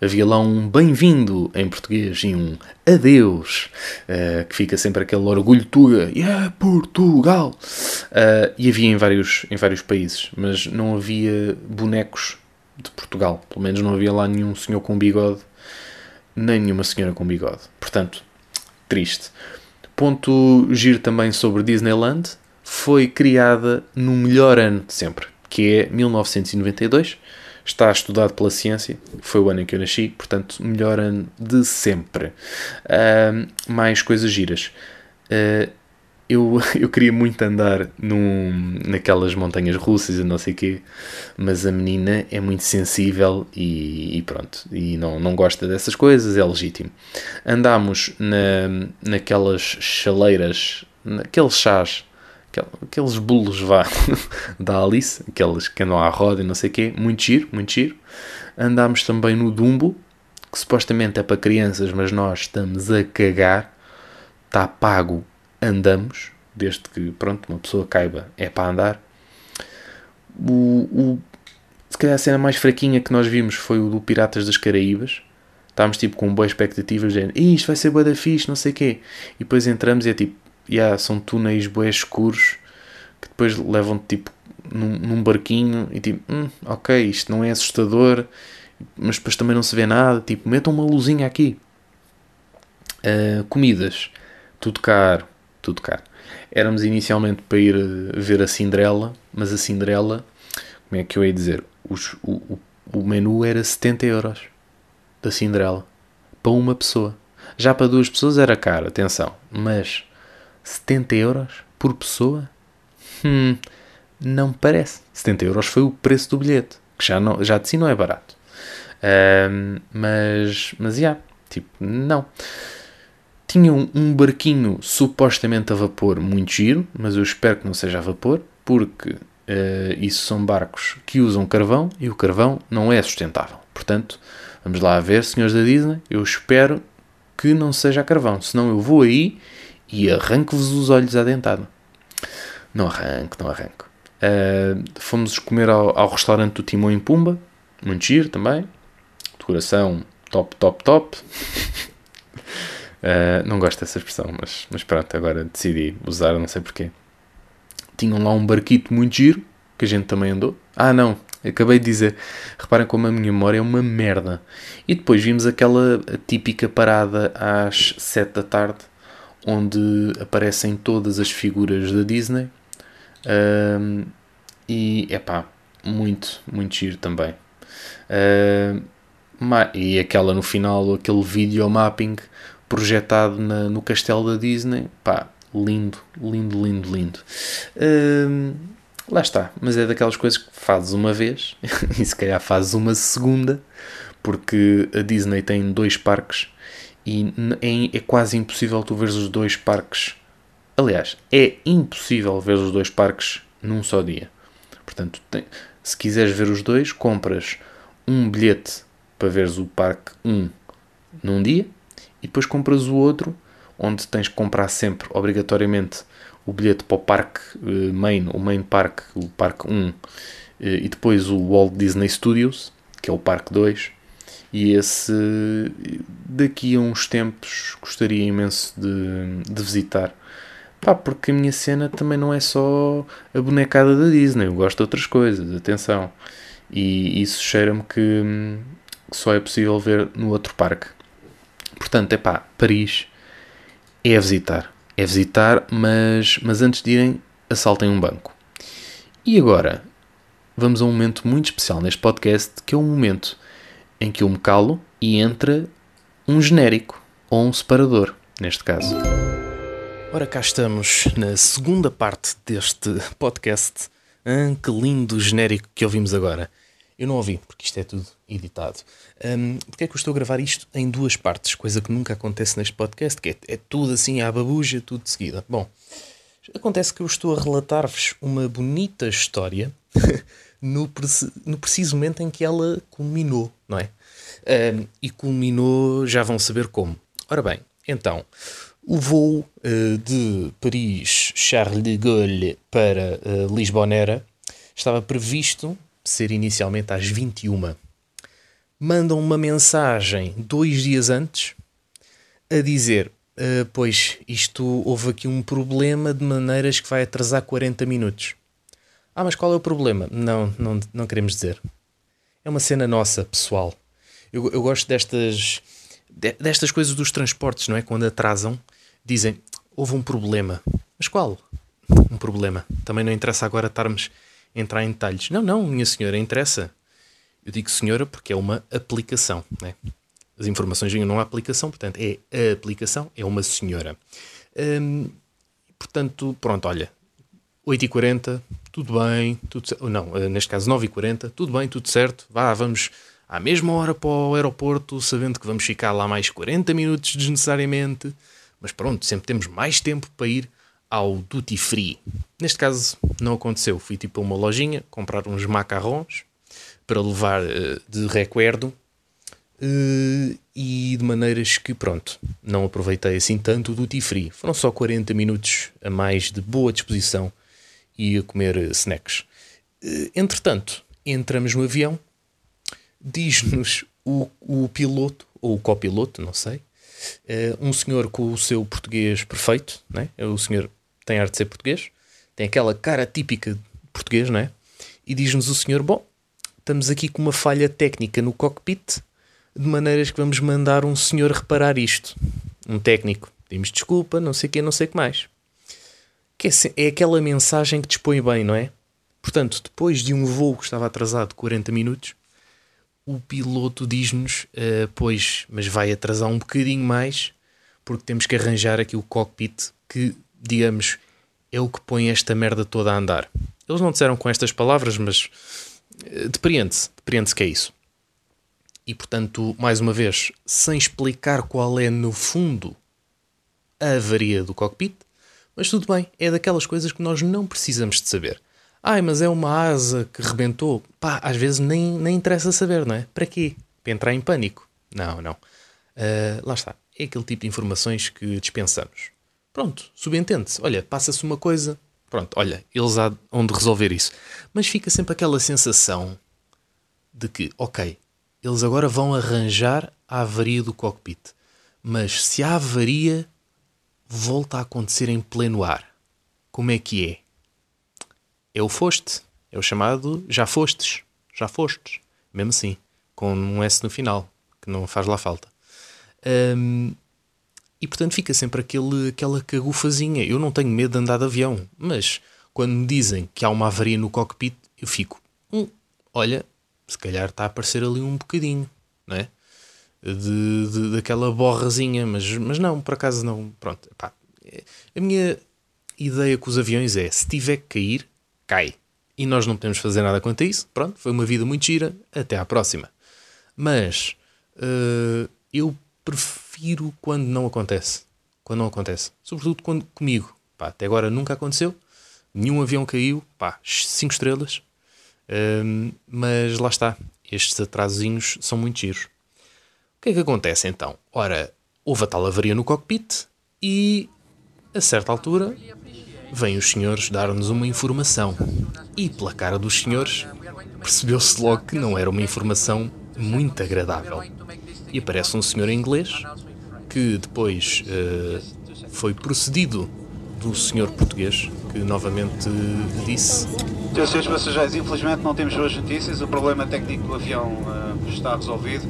havia lá um bem-vindo em português e um adeus, uh, que fica sempre aquele orgulho tuga, yeah, Portugal! Uh, e havia em vários, em vários países, mas não havia bonecos de Portugal. Pelo menos não havia lá nenhum senhor com bigode, nem nenhuma senhora com bigode. Portanto, triste. Ponto giro também sobre Disneyland. Foi criada no melhor ano de sempre, que é 1992 está estudado pela ciência, foi o ano em que eu nasci, portanto, melhor ano de sempre. Uh, mais coisas giras. Uh, eu, eu queria muito andar num, naquelas montanhas russas e não sei o quê, mas a menina é muito sensível e, e, pronto, e não, não gosta dessas coisas, é legítimo. Andámos na, naquelas chaleiras, naqueles chás aqueles bolos vá da Alice, aqueles que andam à roda e não sei o quê, muito giro, muito giro. Andámos também no Dumbo, que supostamente é para crianças, mas nós estamos a cagar. Está pago, andamos, desde que, pronto, uma pessoa caiba, é para andar. O, o- se calhar a cena mais fraquinha que nós vimos foi o do Piratas das Caraíbas. Estávamos tipo com boas expectativas, de "Ih, isto vai ser bué da fixe, não sei o quê. E depois entramos e é tipo, yeah, são túneis bué escuros que depois levam tipo num, num barquinho e tipo, "Hum, ok, isto não é assustador, mas depois também não se vê nada. Tipo, metam uma luzinha aqui. Uh, comidas, tudo caro, tudo caro. Éramos inicialmente para ir uh, ver a Cinderela, mas a Cinderela, como é que eu ia dizer? Os- o, o, o menu era 70 euros da Cinderela para uma pessoa. Já para duas pessoas era caro, atenção, mas 70 euros por pessoa? Hum, não me parece. 70 euros foi o preço do bilhete, que já, não, já de si não é barato. Ahm, mas, mas, já, tipo, não. Tinham um barquinho supostamente a vapor muito giro, mas eu espero que não seja a vapor, porque eh, isso são barcos que usam carvão e o carvão não é sustentável. Portanto, vamos lá ver, senhores da Disney, eu espero que não seja a carvão, senão eu vou aí e arranco-vos os olhos à dentada. Não arranco, não arranco. Uh, fomos comer ao, ao restaurante do Timão em Pumba, muito giro também. Decoração top, top, top. Uh, não gosto dessa expressão, mas, mas pronto, agora decidi usar, não sei porquê. Tinham lá um barquito muito giro, que a gente também andou. Ah, não, acabei de dizer. Reparem como a minha memória é uma merda. E depois vimos aquela típica parada às 7 da tarde, onde aparecem todas as figuras da Disney. Um, e é pá, muito, muito giro também. E aquela no final, aquele video mapping projetado na- no castelo da Disney, pá, lindo, lindo, lindo, lindo. Lá está, mas é daquelas coisas que fazes uma vez e se calhar fazes uma segunda, porque a Disney tem dois parques e é, é quase impossível tu veres os dois parques Aliás, é impossível ver os dois parques num só dia. Portanto, tem- se quiseres ver os dois, compras um bilhete para veres o parque 1 num dia e depois compras o outro, onde tens que comprar sempre, obrigatoriamente, o bilhete para o parque eh, main, o main park, o parque 1, eh, e depois o Walt Disney Studios, que é o parque 2. E esse, daqui a uns tempos, gostaria imenso de, de visitar. Pá, porque a minha cena também não é só a bonecada da Disney, eu gosto de outras coisas, atenção. E isso cheira-me que, que só é possível ver no outro parque. Portanto, é pá, Paris é a visitar. É visitar, mas, mas antes de irem, assaltem um banco. E agora, vamos a um momento muito especial neste podcast, que é um momento em que eu me calo e entra um genérico, ou um separador, neste caso. Ora, cá estamos na segunda parte deste podcast. Ah, que lindo genérico que ouvimos agora. Eu não ouvi, porque isto é tudo editado. Um, porque é que eu estou a gravar isto em duas partes? Coisa que nunca acontece neste podcast, que é, é tudo assim à babuja, tudo de seguida. Bom, acontece que eu estou a relatar-vos uma bonita história no, no preciso momento em que ela culminou, não é? Um, e culminou, já vão saber como. Ora bem, então, o voo eh, de Paris-Charles de Gaulle para eh, Lisbonera estava previsto ser inicialmente às 21. Mandam uma mensagem dois dias antes a dizer: "Ah, Pois isto houve aqui um problema de maneiras que vai atrasar 40 minutos. Ah, mas qual é o problema? Não, não, não queremos dizer. É uma cena nossa, pessoal. Eu, eu gosto destas, de- destas coisas dos transportes, não é? Quando atrasam, dizem houve um problema. Mas qual? Um problema. Também não interessa agora estarmos a entrar em detalhes. Não, não, minha senhora, interessa. Eu digo senhora porque é uma aplicação, né? As informações vinham numa aplicação, portanto, é a aplicação, é uma senhora. Hum, portanto, pronto, olha, 8h40, tudo bem, tudo não, eh, neste caso 9h40, tudo bem, tudo certo, vá, vamos à mesma hora para o aeroporto, sabendo que vamos ficar lá mais 40 minutos desnecessariamente, mas pronto, sempre temos mais tempo para ir ao duty free. Neste caso, não aconteceu. Fui tipo a uma lojinha comprar uns macarrons para levar uh, de recuerdo uh, e de maneiras que, pronto, não aproveitei assim tanto o duty free. Foram só 40 minutos a mais de boa disposição e a comer uh, snacks. entretanto, entramos no avião, diz-nos o, o piloto, ou o copiloto, não sei, um senhor com o seu português perfeito, né? o senhor tem arte de ser português, tem aquela cara típica de português, não é? E diz-nos o senhor: Bom, estamos aqui com uma falha técnica no cockpit, de maneiras que vamos mandar um senhor reparar isto. Um técnico. Pedimos desculpa, não sei o que, não sei o que mais. É, é aquela mensagem que dispõe bem, não é? Portanto, depois de um voo que estava atrasado 40 minutos, o piloto diz-nos: uh, Pois, mas vai atrasar um bocadinho mais, porque temos que arranjar aqui o cockpit que, digamos, é o que põe esta merda toda a andar. Eles não disseram com estas palavras, mas uh, depreende-se, depreende-se que é isso. E portanto, mais uma vez, sem explicar qual é no fundo a avaria do cockpit, mas tudo bem, é daquelas coisas que nós não precisamos de saber. Ai, mas é uma asa que rebentou. Pá, às vezes nem, nem interessa saber, não é? Para quê? Para entrar em pânico? Não, não. Uh, lá está. É aquele tipo de informações que dispensamos. Pronto, subentende-se. Olha, passa-se uma coisa. Pronto, olha, eles há onde resolver isso. Mas fica sempre aquela sensação de que, ok, eles agora vão arranjar a avaria do cockpit. Mas se a avaria volta a acontecer em pleno ar, como é que é? O foste. É o chamado já fostes. Já fostes. Mesmo assim. Com um S no final. Que não faz lá falta. Um, e portanto fica sempre aquele, aquela cagufazinha. Eu não tenho medo de andar de avião, mas quando me dizem que há uma avaria no cockpit, eu fico, hum, olha, se calhar está a aparecer ali um bocadinho, não é? De, de, daquela borrazinha, mas, mas não, por acaso não. Pronto, pá, a minha ideia com os aviões é: se tiver que cair, cai. E nós não podemos fazer nada quanto a isso. Pronto, foi uma vida muito gira. Até à próxima. Mas uh, eu prefiro quando não acontece. Quando não acontece. Sobretudo quando comigo. Pá, até agora nunca aconteceu. Nenhum avião caiu. Pá, 5 estrelas. Um, mas lá está. Estes atrasinhos são muito giros. O que é que acontece então? Ora, houve a tal avaria no cockpit e, a certa altura, vêm os senhores dar-nos uma informação. E, pela cara dos senhores, percebeu-se logo que não era uma informação muito agradável e aparece um senhor inglês que depois uh, foi procedido do senhor português que novamente disse Senhores passageiros, infelizmente não temos boas notícias, o problema técnico do avião uh, está resolvido.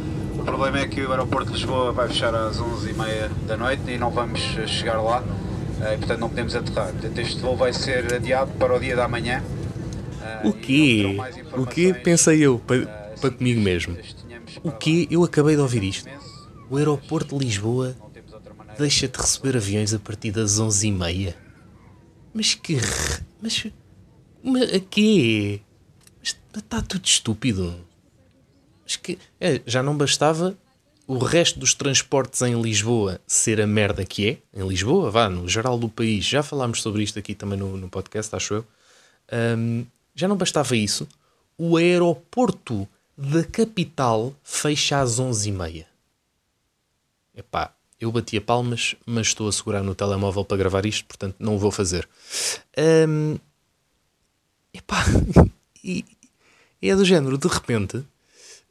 O problema é que o aeroporto de Lisboa vai fechar às 11h30 da noite e não vamos eh, chegar lá, uh, e, portanto não podemos aterrar. Portanto, este voo vai ser adiado para o dia da manhã. o quê? O quê? Pensei eu, para, para comigo mesmo. O que Eu acabei de ouvir isto. O aeroporto de Lisboa deixa de receber aviões a partir das 11h30. Mas que. Mas. Mas a quê? Está tudo estúpido. Que. É, já não bastava o resto dos transportes em Lisboa ser a merda que é. Em Lisboa, vá, no geral do país. Já falámos sobre isto aqui também no, no podcast, acho eu. Um, já não bastava isso. O aeroporto da capital fecha às 11h30. Epá, eu bati a palmas, mas estou a segurar no telemóvel para gravar isto, portanto não o vou fazer. Um, epá, e, é do género, de repente,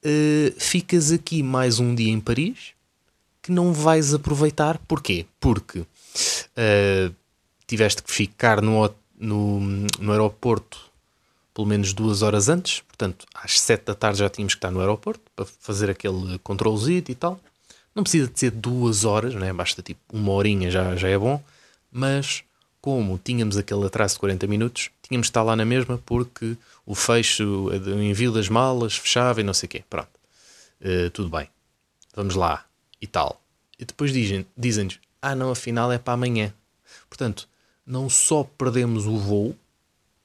uh, ficas aqui mais um dia em Paris que não vais aproveitar. Porquê? Porque uh, tiveste que ficar no, no, no aeroporto pelo menos duas horas antes, portanto, às sete da tarde já tínhamos que estar no aeroporto para fazer aquele controlezito e tal. Não precisa de ser duas horas, né? basta tipo uma horinha já, já é bom, mas como tínhamos aquele atraso de 40 minutos, tínhamos de estar lá na mesma porque o fecho, o envio das malas fechava e não sei o quê. Pronto, uh, tudo bem, vamos lá e tal. E depois dizem-nos, dizem ah não, afinal é para amanhã. Portanto, não só perdemos o voo,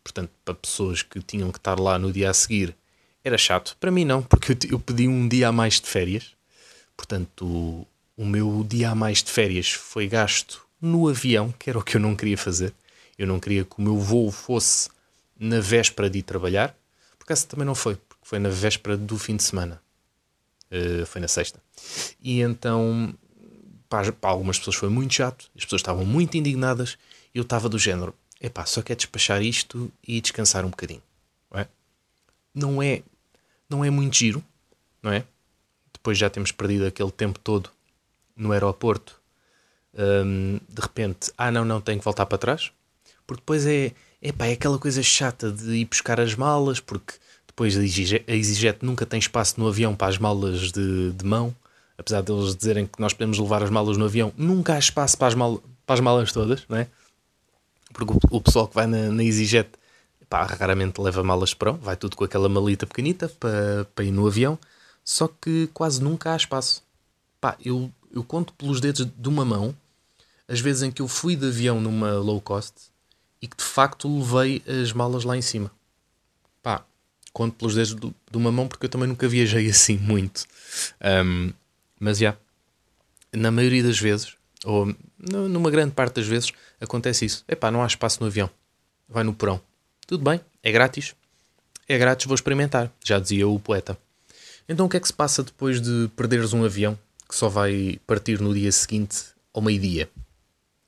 portanto, para pessoas que tinham que estar lá no dia a seguir, era chato. Para mim, não, porque eu, eu pedi um dia a mais de férias. Portanto, o, o meu dia a mais de férias foi gasto no avião, que era o que eu não queria fazer. Eu não queria que o meu voo fosse na véspera de ir trabalhar, porque essa também não foi, porque foi na véspera do fim de semana. Uh, foi na sexta. E então, para, para, algumas pessoas foi muito chato, as pessoas estavam muito indignadas, eu estava do género: epá, só quer despachar isto e descansar um bocadinho. Não é? Não é, não é muito giro, não é? Depois já temos perdido aquele tempo todo no aeroporto. Um, de repente, ah, não, não, tenho que voltar para trás. Porque depois é, epá, é aquela coisa chata de ir buscar as malas, porque depois a EasyJet nunca tem espaço no avião para as malas de, de mão. Apesar deles dizerem que nós podemos levar as malas no avião, nunca há espaço para as, mal, para as malas todas, não é? Porque o, o pessoal que vai na, na EasyJet pá, raramente leva malas para vai tudo com aquela malita pequenita para, para ir no avião, só que quase nunca há espaço. Pá, eu, eu conto pelos dedos de uma mão as vezes em que eu fui de avião numa low cost e que de facto levei as malas lá em cima. Pá, conto pelos dedos de uma mão porque eu também nunca viajei assim muito. Um, mas já, na maioria das vezes, ou numa grande parte das vezes, acontece isso. Epá, não há espaço no avião. Vai no porão. Tudo bem, é grátis. É grátis, vou experimentar. Já dizia o poeta. Então o que é que se passa depois de perderes um avião que só vai partir no dia seguinte ao meio-dia?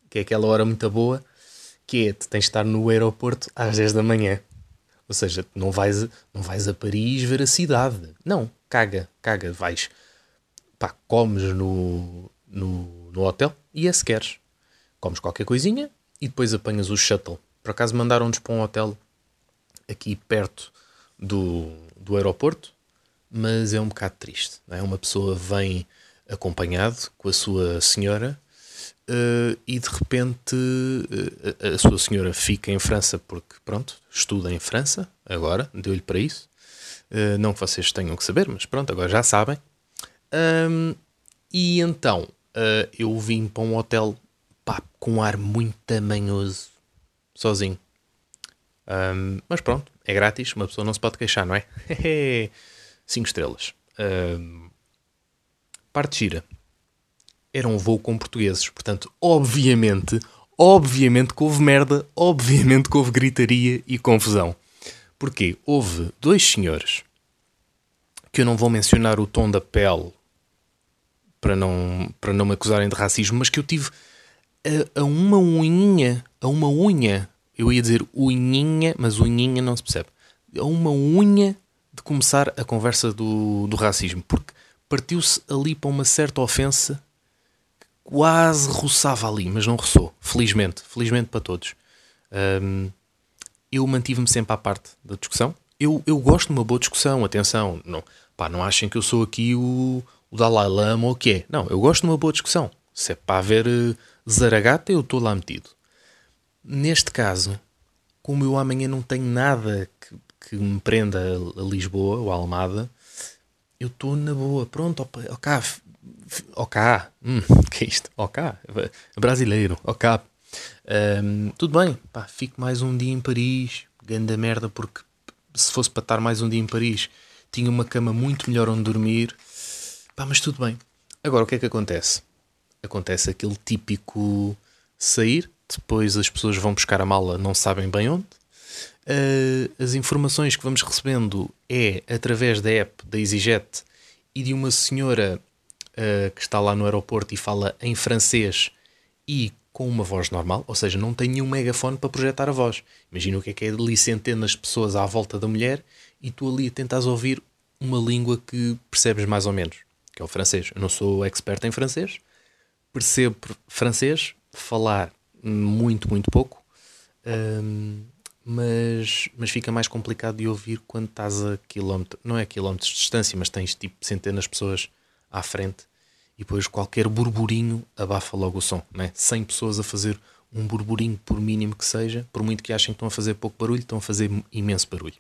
Que é aquela hora muito boa que é, tu tens de estar no aeroporto às 10 da manhã. Ou seja, não vais, não vais a Paris ver a cidade. Não, caga, caga, vais. Pá, comes no, no, no hotel e é se queres. Comes qualquer coisinha e depois apanhas o shuttle. Por acaso mandaram-nos para um hotel aqui perto do, do aeroporto, mas é um bocado triste. Não é? Uma pessoa vem acompanhado com a sua senhora uh, e de repente uh, a, sua senhora fica em França porque, pronto, estuda em França agora, deu-lhe para isso. Uh, não que vocês tenham que saber, mas pronto, agora já sabem. Um, e então eu vim para um hotel pá, com um ar muito tamanhoso, sozinho. Um, mas pronto, é grátis, uma pessoa não se pode queixar, não é? 5 estrelas. Um, parte gira. Era um voo com portugueses, portanto, obviamente, obviamente que houve merda, obviamente que houve gritaria e confusão. Porquê? Houve dois senhores que eu não vou mencionar o tom da pele para não, para não me acusarem de racismo, mas que eu tive a, a uma unhinha, a uma unha eu ia dizer unhinha, mas unhinha não se percebe. É uma unha de começar a conversa do, do racismo, porque partiu-se ali para uma certa ofensa quase roçava ali, mas não roçou. Felizmente, felizmente para todos. Um, eu mantive-me sempre à parte da discussão. Eu, eu gosto de uma boa discussão, atenção. Não, pá, não achem que eu sou aqui o, o Dalai Lama ou o que é. Não, eu gosto de uma boa discussão. Se é para haver uh, zaragata, eu estou lá metido. Neste caso, como eu amanhã não tenho nada que, que me prenda a Lisboa ou a Almada, eu estou na boa. Pronto, ok, ok, hum, que é isto? Ok, brasileiro, ok. Um, tudo bem, pá, fico mais um dia em Paris, ganda merda, porque se fosse para estar mais um dia em Paris, tinha uma cama muito melhor onde dormir, pá, mas tudo bem. Agora, o que é que acontece? Acontece aquele típico sair, depois as pessoas vão buscar a mala, não sabem bem onde. Uh, as informações que vamos recebendo é através da app da EasyJet e de uma senhora uh, que está lá no aeroporto e fala em francês e com uma voz normal, ou seja, não tem nenhum megafone para projetar a voz. Imagina o que é que é ali centenas de pessoas à volta da mulher e tu ali tentas ouvir uma língua que percebes mais ou menos, que é o francês. Eu não sou expert em francês, percebo francês, falar muito, muito pouco, um, mas, mas fica mais complicado de ouvir quando estás a quilómetros, não é quilómetros de distância, mas tens tipo centenas de pessoas à frente e depois qualquer burburinho abafa logo o som, né? 100 pessoas a fazer um burburinho, por mínimo que seja, por muito que achem que estão a fazer pouco barulho, estão a fazer imenso barulho.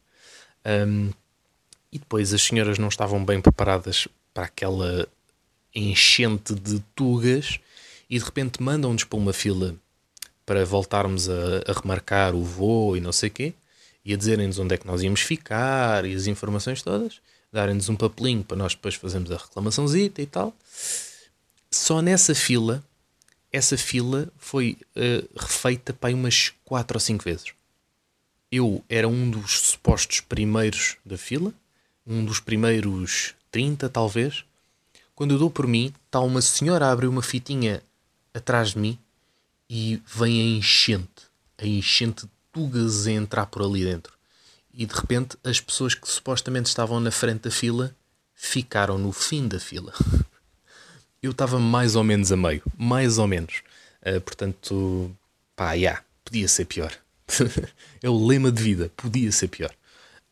Um, e depois as senhoras não estavam bem preparadas para aquela enchente de tugas e de repente mandam-nos para uma fila para voltarmos a, a remarcar o voo e não sei o quê, e a dizerem-nos onde é que nós íamos ficar e as informações todas, darem-nos um papelinho para nós depois fazermos a reclamaçãozita e tal. Só nessa fila essa fila foi uh, refeita para umas 4 ou 5 vezes. Eu era um dos supostos primeiros da fila, um dos primeiros 30 talvez. Quando eu dou por mim, está uma senhora a abrir uma fitinha atrás de mim e vem a enchente, a enchente de tugas a entrar por ali dentro. E de repente as pessoas que supostamente estavam na frente da fila ficaram no fim da fila. Eu estava mais ou menos a meio, mais ou menos. Uh, portanto, pá, yeah, podia ser pior. é o lema de vida, podia ser pior.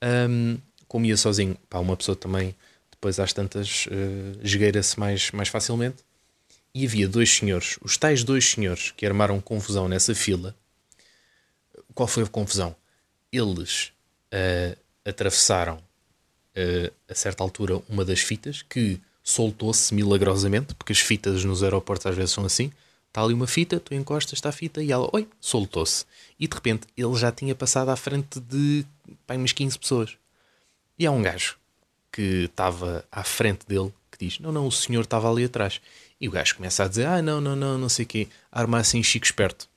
Um, como ia sozinho, pá, uma pessoa também, depois às tantas, uh, esgueira-se mais, mais facilmente. E havia dois senhores, os tais dois senhores que armaram confusão nessa fila. Qual foi a confusão? Eles uh, atravessaram uh, a certa altura uma das fitas que soltou-se milagrosamente, porque as fitas nos aeroportos às vezes são assim. Está ali uma fita, tu encostas, está a fita e ela, oi, soltou-se. E de repente ele já tinha passado à frente de pá, umas 15 pessoas. E há um gajo que estava à frente dele que diz: Não, não, o senhor estava ali atrás. E o gajo começa a dizer: Ah, não, não, não, não sei o quê. Armar assim chico esperto.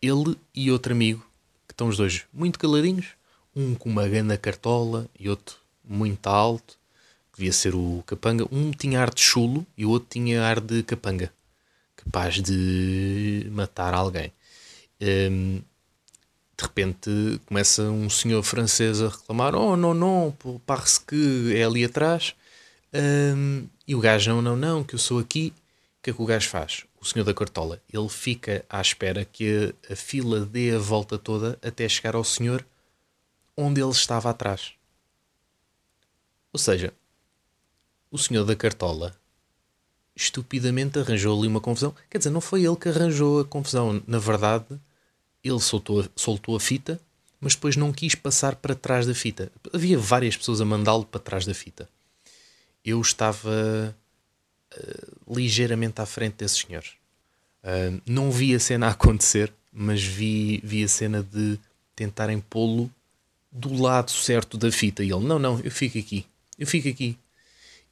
Ele e outro amigo, que estão os dois muito caladinhos, um com uma grande cartola e outro muito alto, que devia ser o capanga. Um tinha ar de chulo e o outro tinha ar de capanga, capaz de matar alguém. Um, de repente começa um senhor francês a reclamar: Oh, não, não, parece que é ali atrás. Um, e o gajo: Não, não, não, que eu sou aqui. O que é que o gajo faz? O senhor da cartola, ele fica à espera que a, a fila dê a volta toda até chegar ao senhor onde ele estava atrás. Ou seja, o senhor da cartola estupidamente arranjou ali uma confusão. Quer dizer, não foi ele que arranjou a confusão. Na verdade, ele soltou, soltou a fita, mas depois não quis passar para trás da fita. Havia várias pessoas a mandá-lo para trás da fita. Eu estava uh, ligeiramente à frente desses senhores. Uh, não vi a cena acontecer, mas vi, vi a cena de tentarem pô-lo do lado certo da fita. E ele, não, não, eu fico aqui. Eu fico aqui.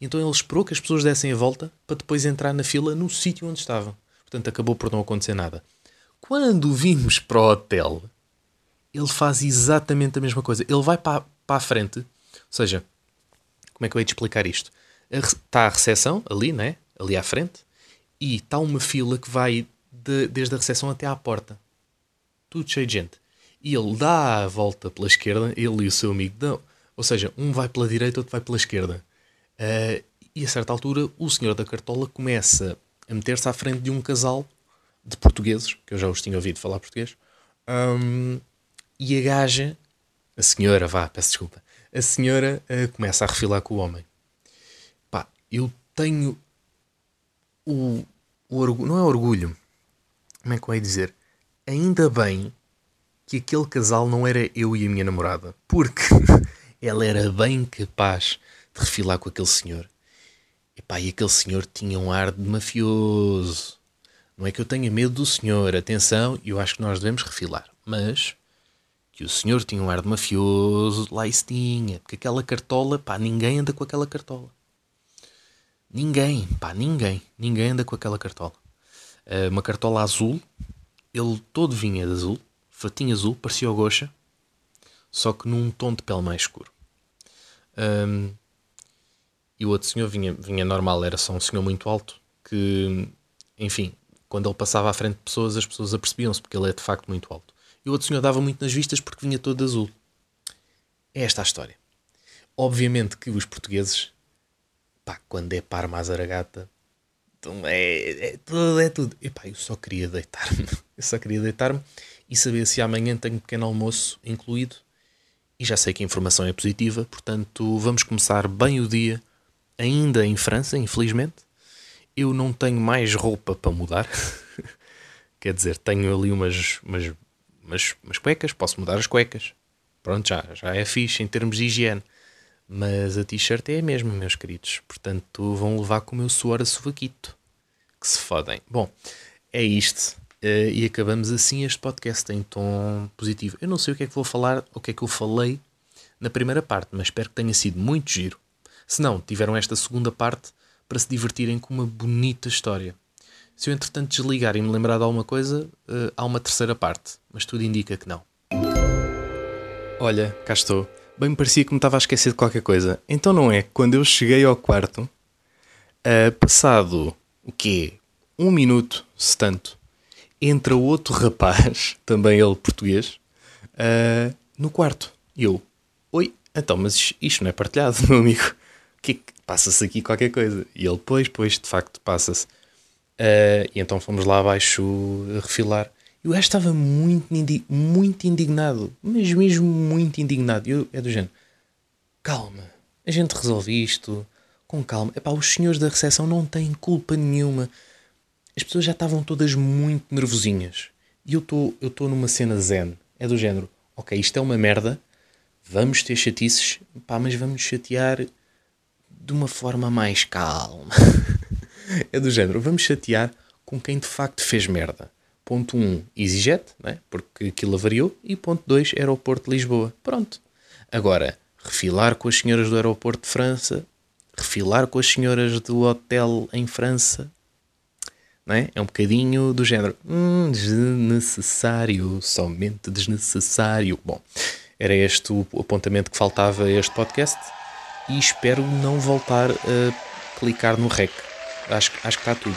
Então ele esperou que as pessoas dessem a volta para depois entrar na fila no sítio onde estavam. Portanto, acabou por não acontecer nada. Quando vimos para o hotel, ele faz exatamente a mesma coisa. Ele vai para, para a frente, ou seja, como é que eu ia te explicar isto? Está a recepção ali, né? ali à frente, e está uma fila que vai de, desde a recepção até à porta. Tudo cheio de gente. E ele dá a volta pela esquerda, ele e o seu amigo dão. Ou seja, um vai pela direita, outro vai pela esquerda. Uh, e a certa altura, o senhor da cartola começa a meter-se à frente de um casal de portugueses, que eu já os tinha ouvido falar português, um, e a gaja, a senhora, vá, peço desculpa, a senhora uh, começa a refilar com o homem. Pá, eu tenho o, o orgulho, não é orgulho, como é que eu ia dizer? Ainda bem que aquele casal não era eu e a minha namorada, porque ela era bem capaz de refilar com aquele senhor. Epá, e aquele senhor tinha um ar de mafioso. Não é que eu tenha medo do senhor, atenção, eu acho que nós devemos refilar, mas que o senhor tinha um ar de mafioso, lá isso tinha, porque aquela cartola, pá, ninguém anda com aquela cartola. Ninguém, pá, ninguém, ninguém anda com aquela cartola. Uh, uma cartola azul, ele todo vinha de azul, fatinho azul, parecia o Gocha, só que num tom de pele mais escuro. Um, e o outro senhor vinha, vinha normal, era só um senhor muito alto, que, enfim, quando ele passava à frente de pessoas, as pessoas apercebiam-se, porque ele é de facto muito alto. E o outro senhor dava muito nas vistas porque vinha todo azul. É esta a história. Obviamente que os portugueses, pá, quando é Parma a Zaragata, então é, é tudo, é tudo. Epá, eu só queria deitar-me. Eu só queria deitar-me e saber se amanhã tenho pequeno almoço incluído. E já sei que a informação é positiva, portanto vamos começar bem o dia, ainda em França, infelizmente. Eu não tenho mais roupa para mudar. Quer dizer, tenho ali umas, umas, umas, umas cuecas, posso mudar as cuecas. Pronto, já, já é fixe em termos de higiene. Mas a t-shirt é a mesma, meus queridos. Portanto, vão levar com o meu suor a sovaquito. Que se fodem. Bom, é isto. Uh, e acabamos assim este podcast em tom positivo. Eu não sei o que é que vou falar, o que é que eu falei na primeira parte, mas espero que tenha sido muito giro. Se não, tiveram esta segunda parte para se divertirem com uma bonita história. Se eu entretanto desligar e me lembrar de alguma coisa, eh, há uma terceira parte, mas tudo indica que não. Olha, cá estou. Bem me parecia que me estava a esquecer de qualquer coisa. Então não é que quando eu cheguei ao quarto, eh, passado o quê? Um minuto, se tanto, entra outro rapaz, também ele português, eh, no quarto. E eu, oi, então, mas isto- não é partilhado, meu amigo. É que passa-se aqui qualquer coisa? E ele, pois, pois, de facto, passa-se. Eh, e então fomos lá abaixo refilar. E o gajo estava muito, muito indignado, mas mesmo muito indignado. E eu, é do género, calma, a gente resolve isto com calma. Epá, os senhores da recepção não têm culpa nenhuma. As pessoas já estavam todas muito nervosinhas. E eu estou eu estou numa cena zen. É do género, ok, isto é uma merda, vamos ter chatices, pá, mas vamos chatear de uma forma mais calma. é do género, vamos chatear com quem de facto fez merda. Ponto 1, um, EasyJet, né? porque aquilo avariou. E ponto 2, Aeroporto de Lisboa. Pronto. Agora, refilar com as senhoras do Aeroporto de França, refilar com as senhoras do hotel em França, não é? É um bocadinho do género hum, desnecessário, somente desnecessário. Bom, era este o apontamento que faltava a este podcast e espero não voltar a clicar no REC. Acho, acho que está tudo.